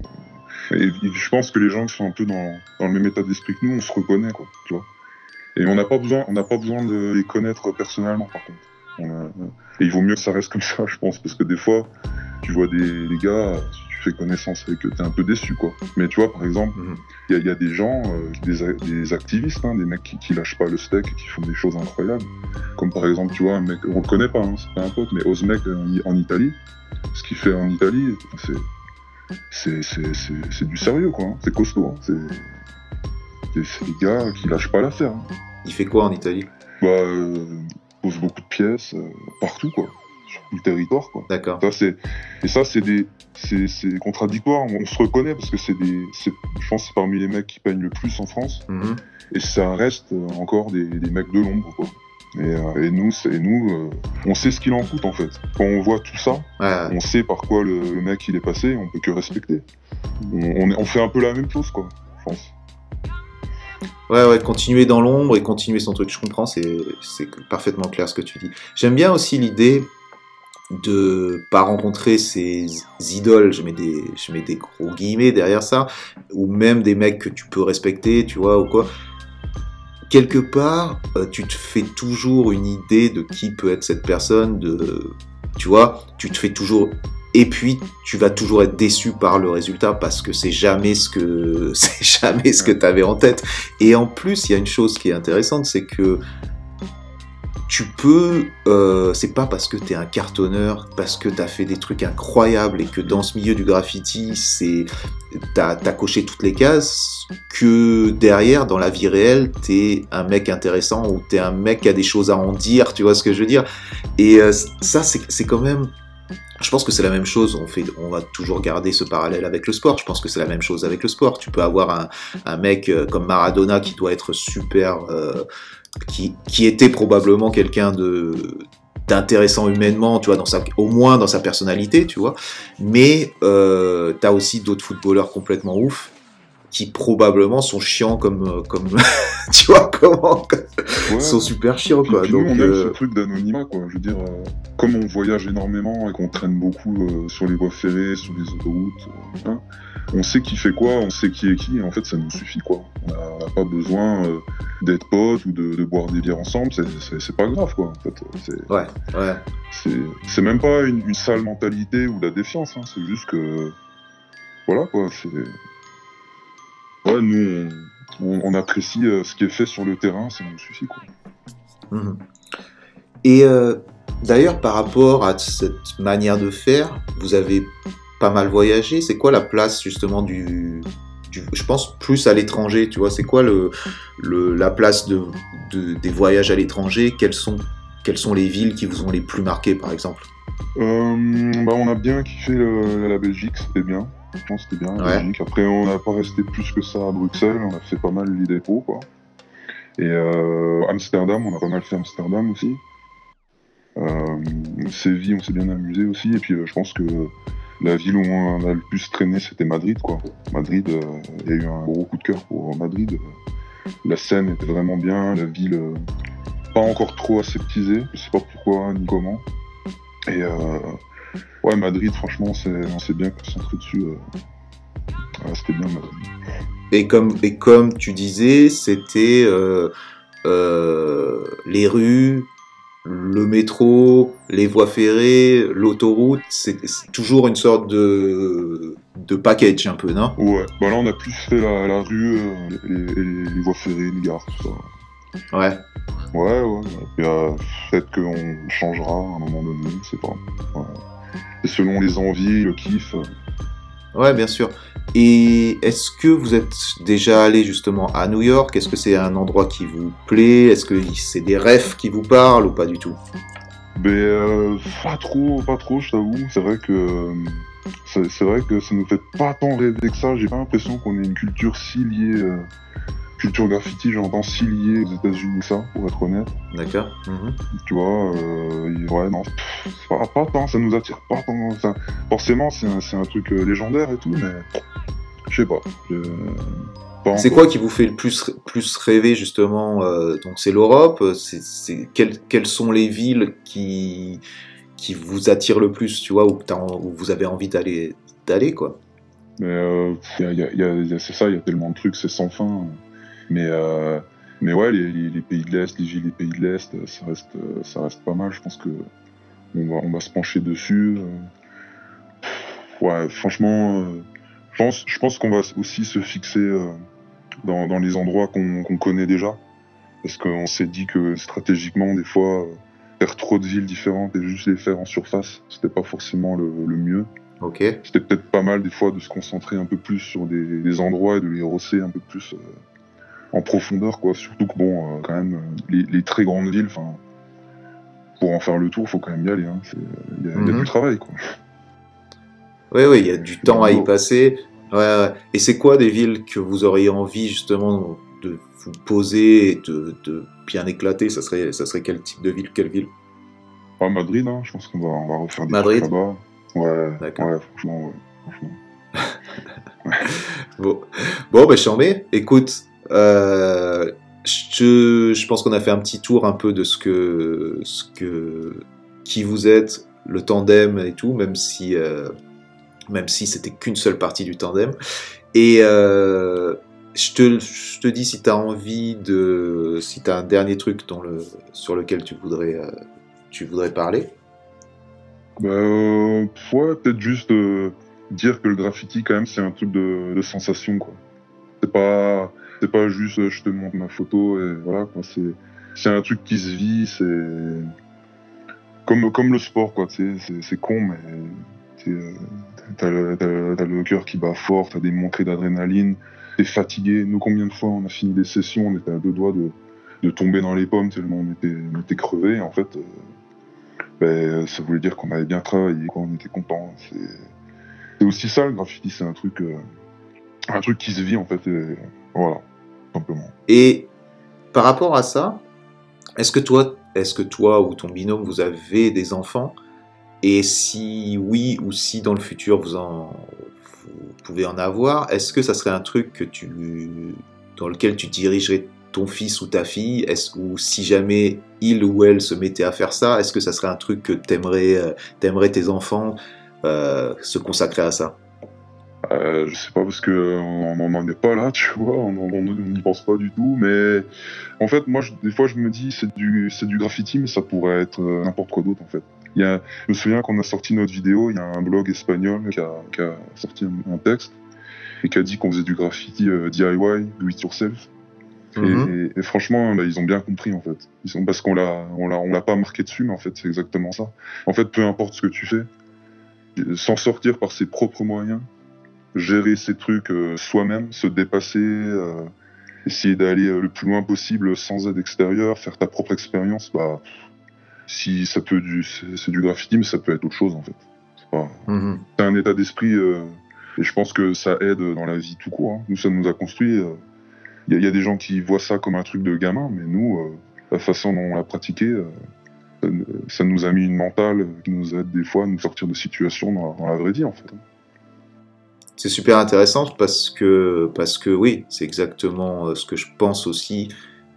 Et, et je pense que les gens qui sont un peu dans, dans le même état d'esprit que nous, on se reconnaît, quoi, tu vois. Et on n'a pas besoin, on n'a pas besoin de les connaître personnellement, par contre. On a- et il vaut mieux que ça reste comme ça, je pense, parce que des fois, tu vois des, des gars, fais connaissance avec eux, t'es un peu déçu, quoi. Mais tu vois, par exemple, Mhm. il y, a- il y a des gens, euh, des, des activistes, hein, des mecs qui, qui lâchent pas le steak et qui font des choses incroyables. Comme par exemple, tu vois, un mec, on le connaît pas, hein, c'est pas un pote, mais Ozmek en, en Italie, ce qu'il fait en Italie, c'est, c'est, du sérieux, quoi. hein. C'est costaud. hein. C'est, des gars qui lâchent pas l'affaire. hein. Il fait quoi en Italie? Bah, euh, pose beaucoup de pièces, euh, partout, quoi. Sur tout le territoire, quoi. D'accord. Ça, c'est, et ça, c'est des, c'est, c'est contradictoire. On se reconnaît parce que c'est des, c'est, je pense, que c'est parmi les mecs qui peignent le plus en France. Mhm. Et ça reste euh, encore des, des mecs de l'ombre, quoi. Et, euh, et nous, c'est, et nous, euh, on sait ce qu'il en coûte en fait. Quand on voit tout ça, Ouais. on sait par quoi le, le mec il est passé, on peut que respecter. On, on, est- on fait un peu la même chose, quoi, je pense. Ouais, ouais, continuer dans l'ombre et continuer son truc. Je comprends, c'est c'est parfaitement clair ce que tu dis. J'aime bien aussi l'idée de pas rencontrer ces idoles, je mets des, je mets des gros guillemets derrière ça, ou même des mecs que tu peux respecter, tu vois, ou quoi. Quelque part, euh, tu te fais toujours une idée de qui peut être cette personne, de, tu vois, tu te fais toujours et puis tu vas toujours être déçu par le résultat parce que c'est jamais ce que <laughs> c'est jamais ce que tu avais en tête. Et en plus, il y a une chose qui est intéressante, c'est que tu peux, euh, c'est pas parce que tu es un cartonneur, parce que tu as fait des trucs incroyables et que dans ce milieu du graffiti, c'est t'as as coché toutes les cases, que derrière, dans la vie réelle, t'es un mec intéressant ou t'es un mec qui a des choses à en dire, tu vois ce que je veux dire? Et euh, ça, c'est quand même je pense que c'est la même chose. On fait, on va toujours garder ce parallèle avec le sport. Je pense que c'est la même chose avec le sport. Tu peux avoir un, mec euh, comme Maradona qui doit être super, qui, était probablement quelqu'un d'intéressant humainement, tu vois, dans sa, au moins dans sa personnalité, tu vois. Mais euh, t'as aussi d'autres footballeurs complètement ouf qui probablement sont chiants comme, euh, comme, <laughs> tu vois comment, Ouais. sont super chiants quoi. puis Donc nous, on aime euh, ce truc d'anonymat, quoi. Je veux dire, euh, comme on voyage énormément et qu'on traîne beaucoup euh, sur les voies ferrées, sur les autoroutes, hein, on sait qui fait quoi, on sait qui est qui, et en fait, ça nous suffit, quoi. On n'a pas besoin d'être potes ou de, de boire des bières ensemble, c'est- pas grave, quoi. En fait, c'est ouais, ouais. c'est- c'est même pas une, une sale mentalité ou de la défiance, hein, c'est juste que. Voilà, quoi. C'est. Ouais, nous, on, apprécie euh, ce qui est fait sur le terrain, ça nous suffit, quoi. Mhm. Et euh, d'ailleurs, par rapport à cette manière de faire, vous avez pas mal voyagé. C'est quoi la place justement du, du- je pense plus à l'étranger, tu vois? C'est quoi le, le- la place de, de- des voyages à l'étranger? Quelles sont quelles sont les villes qui vous ont les plus marqués, par exemple? Euh, bah, on a bien kiffé le- la Belgique, c'était bien. Je pense que c'était bien Ouais. Après, on n'a pas resté plus que ça à Bruxelles, on a fait pas mal les dépôts, quoi. Et euh, Amsterdam, on a pas mal fait Amsterdam aussi. Euh, Séville, on s'est bien amusé aussi. Et puis, euh, je pense que la ville où on a le plus traîné, c'était Madrid, quoi. Madrid, il y a eu un gros coup de cœur pour Madrid. La scène était vraiment bien, la ville pas encore trop aseptisée, je sais pas pourquoi ni comment. Et ouais, Madrid, franchement, on s'est bien concentré dessus. euh. C'était bien Madrid. Et comme, et comme tu disais, c'était euh, euh, les rues, le métro, les voies ferrées, l'autoroute, c'est toujours une sorte de, de package un peu, non? Ouais, bah là, on a plus fait la, la rue, euh, les, les- les voies ferrées, les gares, tout ça. Ouais. Ouais, ouais. euh, peut-être qu'on changera à un moment donné, je sais pas. Ouais. Selon les envies, le kiff. Ouais, bien sûr. Et est-ce que vous êtes déjà allé justement à New York? Est-ce que c'est un endroit qui vous plaît? Est-ce que c'est des rêves qui vous parlent ou pas du tout? Mais euh, pas trop, pas trop, je t'avoue. C'est vrai que c'est vrai que ça nous fait pas tant rêver que ça. J'ai pas l'impression qu'on ait une culture si liée, euh, culture graffiti, j'entends si liée aux États-Unis ça, pour être honnête. D'accord Mhm. Tu vois, euh, ouais, non, pff, pas, pas tant, ça nous attire pas tant. ça- forcément, c'est un, truc euh, légendaire et tout, mais je sais pas. C'est quoi qui vous fait le plus, plus rêver justement euh, Donc c'est l'Europe. C'est quelles, quelles sont les villes qui, qui vous attirent le plus, tu vois, où, où vous avez envie d'aller d'aller quoi? Mais euh, c'est ça, il y a tellement de trucs, c'est sans fin. Mais, euh, mais ouais, les, les- les pays de l'Est, les villes des pays de l'Est, euh, ça reste, euh, ça reste pas mal. Je pense que on va, on va se pencher dessus. Ouais, franchement, je pense, je pense qu'on va aussi se fixer dans, dans les endroits qu'on connaît déjà. Parce qu'on s'est dit que stratégiquement, des fois, faire trop de villes différentes et juste les faire en surface, c'était pas forcément le- le mieux c'était peut-être pas mal des fois de se concentrer un peu plus sur des, des endroits et de les rosser un peu plus en profondeur quoi surtout que bon euh, quand même euh, les, les très grandes villes enfin pour en faire le tour, faut quand même y aller. hein. Il y, a- il y a Mhm. du travail, quoi. Oui, oui, il y a du temps à y passer. Ouais, ouais. Et c'est quoi des villes que vous auriez envie justement de vous poser et de, de bien éclater? Ça serait, ça serait quel type de ville Quelle ville? À Madrid, hein, je pense qu'on va, on va refaire des Madrid là-bas. Ouais, D'accord. ouais, franchement, ouais. franchement. <laughs> Bon, bon ben chambé. Écoute, euh, je, pense qu'on a fait un petit tour un peu de ce que, qui vous êtes, le tandem et tout, même si, euh, même si c'était qu'une seule partie du tandem. Et euh, je te, je te dis si tu as envie de, si tu as un dernier truc sur lequel tu voudrais, euh, tu voudrais parler. Bah, euh, ouais, peut-être juste dire que le graffiti, quand même, c'est un truc de, de sensation, quoi. C'est pas, c'est pas juste euh, je te montre ma photo et voilà. C'est, c'est un truc qui se vit, c'est comme, comme le sport, quoi. C'est, c'est con, mais euh, t'as le, le cœur qui bat fort, t'as des montées d'adrénaline, t'es fatigué. Nous, combien de fois on a fini des sessions, on était à deux doigts de, de tomber dans les pommes tellement on était, on était crevés, en fait. euh, ben, ça voulait dire qu'on avait bien travaillé, quoi, on était content. C'est aussi ça le graffiti, c'est un truc, un truc qui se vit en fait. Voilà, Et par rapport à ça, est-ce que toi, est-ce que toi ou ton binôme vous avez des enfants? Et si oui ou si dans le futur vous en pouvez en avoir, est-ce que ça serait un truc que tu dans lequel tu dirigerais ton fils ou ta fille? Est-ce ou si jamais il ou elle se mettait à faire ça, est-ce que ça serait un truc que t'aimerais euh, t'aimerais tes enfants euh, se consacrer à ça? Euh, je sais pas parce que euh, on n'en est pas là, tu vois, on n'y pense pas du tout. Mais en fait, moi, je- des fois, je me dis c'est du c'est du graffiti, mais ça pourrait être euh, n'importe quoi d'autre en fait. Il y a, je me souviens qu'on a sorti notre vidéo, il y a un blog espagnol qui a, qui a sorti un, un texte et qui a dit qu'on faisait du graffiti euh, DIY, do it yourself. Mhm. Et, et franchement, bah, ils ont bien compris en fait. Ils sont, parce qu'on l'a, on l'a, on l'a pas marqué dessus, mais en fait, c'est exactement ça. En fait, peu importe ce que tu fais, s'en sortir par ses propres moyens, gérer ses trucs euh, soi-même, se dépasser, euh, essayer d'aller euh, le plus loin possible sans aide extérieure, faire ta propre expérience, bah, si ça peut du, c'est, du graffiti, mais ça peut être autre chose en fait. C'est pas, Mhm. c'est un état d'esprit euh, et je pense que ça aide dans la vie tout court. hein. Nous, ça nous a construit. Il y, a- y a des gens qui voient ça comme un truc de gamin, mais nous, euh, la façon dont on l'a pratiqué, ça, nous- ça nous a mis une mentale qui nous aide des fois à nous sortir de situations dans, dans la vraie vie en fait. C'est super intéressant parce que, parce que oui, c'est exactement euh, ce que je pense aussi,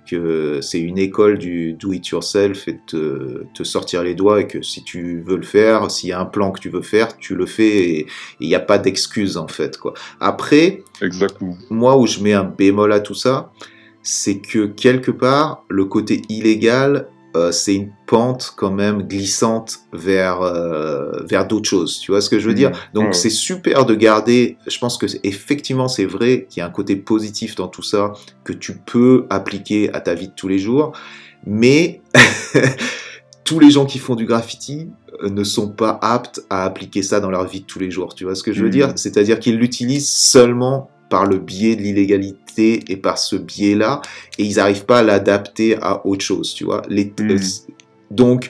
que c'est une école du do-it-yourself et de te, te sortir les doigts et que si tu veux le faire, s'il y a un plan que tu veux faire, tu le fais et il n'y a pas d'excuse en fait. Quoi. Après, Exactement. moi où je mets un bémol à tout ça, c'est que quelque part, le côté illégal, euh, c'est une pente quand même glissante vers, euh, vers d'autres choses. Tu vois ce que je veux dire? Donc Ouais. c'est super de garder, je pense que c'est- effectivement c'est vrai qu'il y a un côté positif dans tout ça que tu peux appliquer à ta vie de tous les jours, mais <laughs> tous les gens qui font du graffiti euh, ne sont pas aptes à appliquer ça dans leur vie de tous les jours. Tu vois ce que je veux Mhm. dire? C'est-à-dire qu'ils l'utilisent seulement par le biais de l'illégalité et par ce biais-là, et ils n'arrivent pas à l'adapter à autre chose, tu vois. Les, Mhm. euh, donc,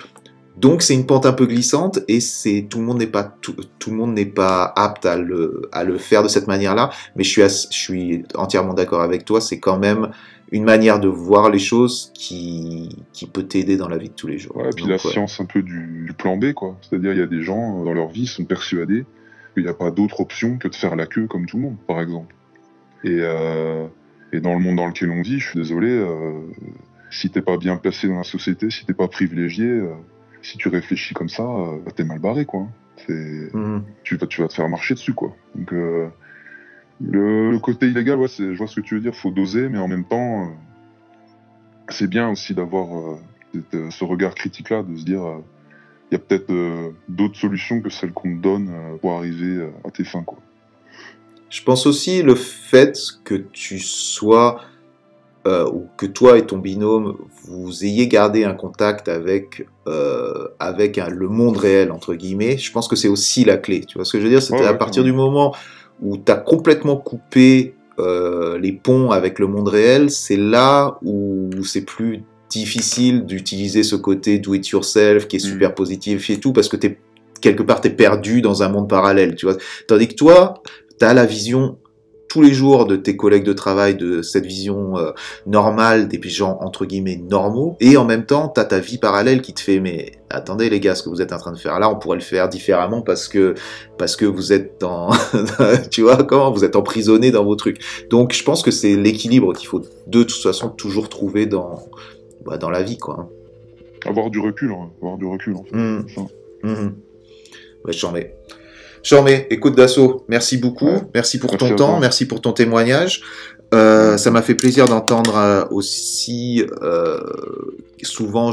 donc c'est une pente un peu glissante et c'est tout le monde n'est pas tout, tout le monde n'est pas apte à le à le faire de cette manière-là. Mais je suis as- je suis entièrement d'accord avec toi. C'est quand même une manière de voir les choses qui qui peut t'aider dans la vie de tous les jours. Ouais, et puis Donc, la ouais. science un peu du, du plan B, quoi. C'est-à-dire, il y a des gens, euh, dans leur vie, sont persuadés qu'il n'y a pas d'autre option que de faire la queue comme tout le monde, par exemple. Et, euh, et dans le monde dans lequel on vit, je suis désolé, euh, si t'es pas bien placé dans la société, si t'es pas privilégié, euh, si tu réfléchis comme ça, t'es mal barré, quoi. Mhm. tu vas, tu vas te faire marcher dessus, quoi. Donc, euh, le, le côté illégal, ouais, je vois ce que tu veux dire, faut doser, mais en même temps, c'est bien aussi d'avoir ce regard critique-là, de se dire, il y a peut-être euh, d'autres solutions que celles qu'on te donne euh, pour arriver euh, à tes fins, quoi. Je pense aussi le fait que tu sois euh, ou que toi et ton binôme vous ayez gardé un contact avec euh, avec un- le monde réel entre guillemets. Je pense que c'est aussi la clé. Tu vois ce que je veux dire? C'est Ouais, à ouais, partir ouais. du moment où tu as complètement coupé euh, les ponts avec le monde réel, c'est là où c'est plus difficile d'utiliser ce côté do it yourself qui est Mm. super positif et tout parce que t'es quelque part t'es perdu dans un monde parallèle, tu vois? Tandis que toi, t'as la vision tous les jours de tes collègues de travail, de cette vision euh, normale des gens entre guillemets normaux, et en même temps, t'as ta vie parallèle qui te fait mais attendez les gars, ce que vous êtes en train de faire là, on pourrait le faire différemment parce que parce que vous êtes dans, <laughs> tu vois comment, vous êtes emprisonné dans vos trucs. Donc je pense que c'est l'équilibre qu'il faut de toute façon toujours trouver dans bah, dans la vie quoi. Avoir du recul, hein, avoir du recul. En fait. Ça. Mhm. Ouais, j'en mets. Mets. Écoute, Dassault, merci beaucoup. Ouais. Merci pour Merci ton temps. Merci pour ton témoignage. Euh, ça m'a fait plaisir d'entendre euh, aussi. euh, souvent,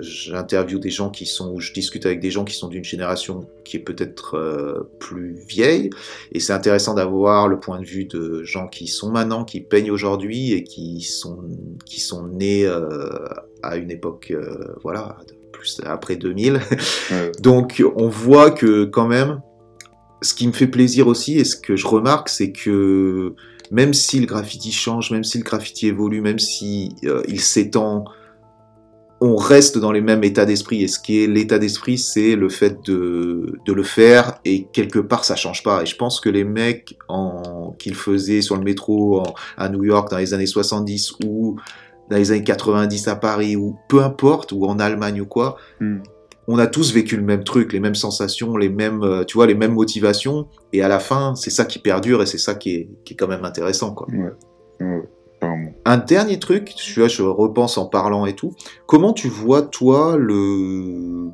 j'interviewe des gens qui sont, ou je discute avec des gens qui sont d'une génération qui est peut-être euh, plus vieille, et c'est intéressant d'avoir le point de vue de gens qui sont maintenant, qui peignent aujourd'hui et qui sont qui sont nés euh, à une époque, euh, voilà, plus après 2000. Ouais. Donc on voit que quand même, ce qui me fait plaisir aussi et ce que je remarque, c'est que même si le graffiti change, même si le graffiti évolue, même si euh, il s'étend, on reste dans les mêmes états d'esprit. Et ce qui est l'état d'esprit, c'est le fait de, le faire et quelque part ça change pas. Et je pense que les mecs qu'ils faisaient sur le métro à New York dans les années 70 ou dans les années 90 à Paris ou peu importe, ou en Allemagne ou quoi, Hmm. On a tous vécu le même truc, les mêmes sensations, les mêmes, euh, tu vois, les mêmes motivations. Et à la fin, c'est ça qui perdure et c'est ça qui est, qui est quand même intéressant, quoi. Ouais. Ouais. Carrément. Un dernier truc, tu vois, je repense en parlant et tout. Comment tu vois, toi, le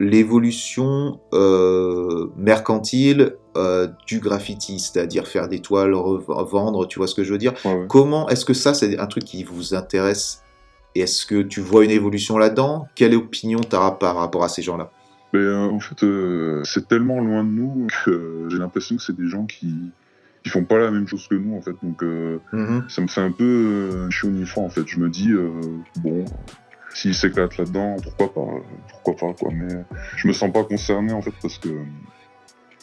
l'évolution euh, mercantile euh, du graffiti, c'est-à-dire faire des toiles, revendre, tu vois ce que je veux dire? Ouais, ouais. Comment est-ce que ça, c'est un truc qui vous intéresse est-ce que tu vois une évolution là-dedans? Quelle opinion tu as par rapport à ces gens-là? Mais euh, en fait, euh, c'est tellement loin de nous que j'ai l'impression que c'est des gens qui qui font pas la même chose que nous en fait. Donc euh, Mhm. ça me fait un peu euh, froid, en fait. Je me dis euh, bon, s'ils s'éclatent là-dedans, pourquoi pas, pourquoi pas quoi. Mais je me sens pas concerné en fait parce que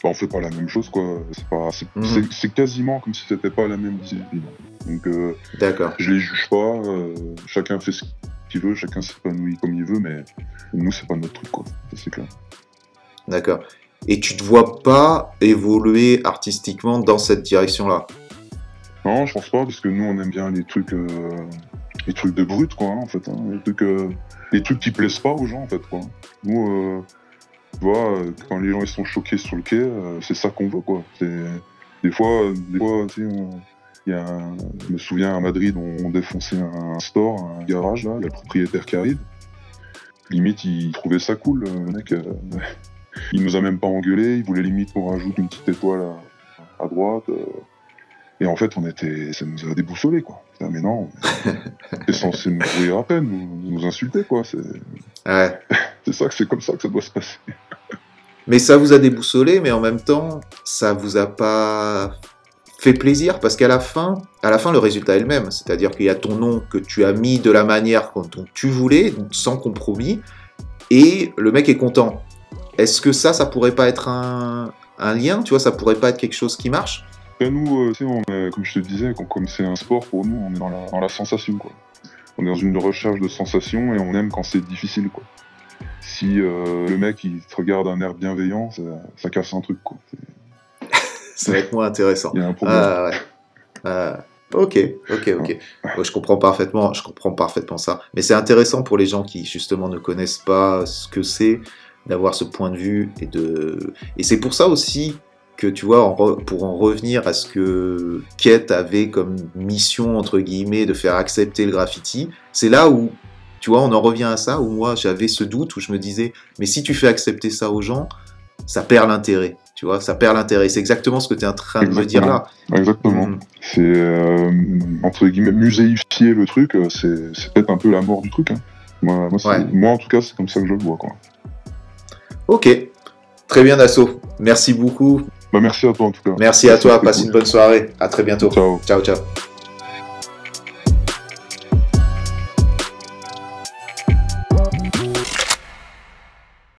bah, on fait pas la même chose quoi. C'est pas, c'est, Mhm. c'est- c'est quasiment comme si c'était pas la même discipline. Donc euh, D'accord. je les juge pas. euh, chacun fait ce qu'il veut, chacun s'épanouit comme il veut, mais nous c'est pas notre truc quoi. C'est clair. D'accord. Et tu te vois pas évoluer artistiquement dans cette direction-là? Non, je pense pas, parce que nous, on aime bien les trucs, euh, les trucs de brut, quoi, hein, en fait. hein. Les, trucs, euh, les trucs qui plaisent pas aux gens, en fait, quoi. Nous, tu vois, euh, quand les gens ils sont choqués sur le quai, euh, c'est ça qu'on veut, quoi. Des fois, euh, des fois, tu sais, on- il y a un- je me souviens à Madrid, on, on défonçait un store, un garage, là, il y a le propriétaire qui arrive. Limite, il trouvait ça cool, le mec. <laughs> il nous a même pas engueulé, il voulait limite qu'on rajoute une petite étoile à, à droite. et en fait, on était, ça nous a déboussolé, quoi. Putain, mais non, c'est censé nous courir à peine, nous, nous insulter, quoi. C'est Ouais. <laughs> c'est ça, que c'est comme ça que ça doit se passer. Mais ça vous a déboussolé, mais en même temps, ça vous a pas fait plaisir parce qu'à la fin, à la fin, le résultat est le même. C'est-à-dire qu'il y a ton nom que tu as mis de la manière dont tu voulais, sans compromis, et le mec est content. Est-ce que ça, ça pourrait pas être un, lien Tu vois, ça pourrait pas être quelque chose qui marche? Et nous, euh, comme je te disais, comme c'est un sport pour nous, on est dans la, dans la sensation, quoi. On est dans une recherche de sensation et on aime quand c'est difficile, quoi. Si euh, le mec il te regarde d'un air bienveillant, ça, ça casse un truc, quoi. Ça va être moins intéressant. Il y a un problème. Ah ouais. Ah, ok, ok, ok. Ouais, je comprends parfaitement, je comprends parfaitement ça. Mais c'est intéressant pour les gens qui justement ne connaissent pas ce que c'est d'avoir ce point de vue et de. Et c'est pour ça aussi que tu vois, en re- pour en revenir à ce que Kate avait comme mission entre guillemets de faire accepter le graffiti, c'est là où tu vois, on en revient à ça où moi j'avais ce doute où je me disais, mais si tu fais accepter ça aux gens, ça perd l'intérêt. Tu vois, ça perd l'intérêt. C'est exactement ce que tu es en train de me dire là. Exactement. Mhm. C'est, euh, entre guillemets, muséifier le truc, euh, c'est c'est peut-être un peu la mort du truc. hein. Moi, moi, c'est- Ouais. moi, en tout cas, c'est comme ça que je le vois, quoi. Ok, très bien Nasso. Merci beaucoup. Bah, merci à toi, en tout cas. Merci à toi. Passe cool. une bonne soirée. À très bientôt. Ciao. Ciao, ciao.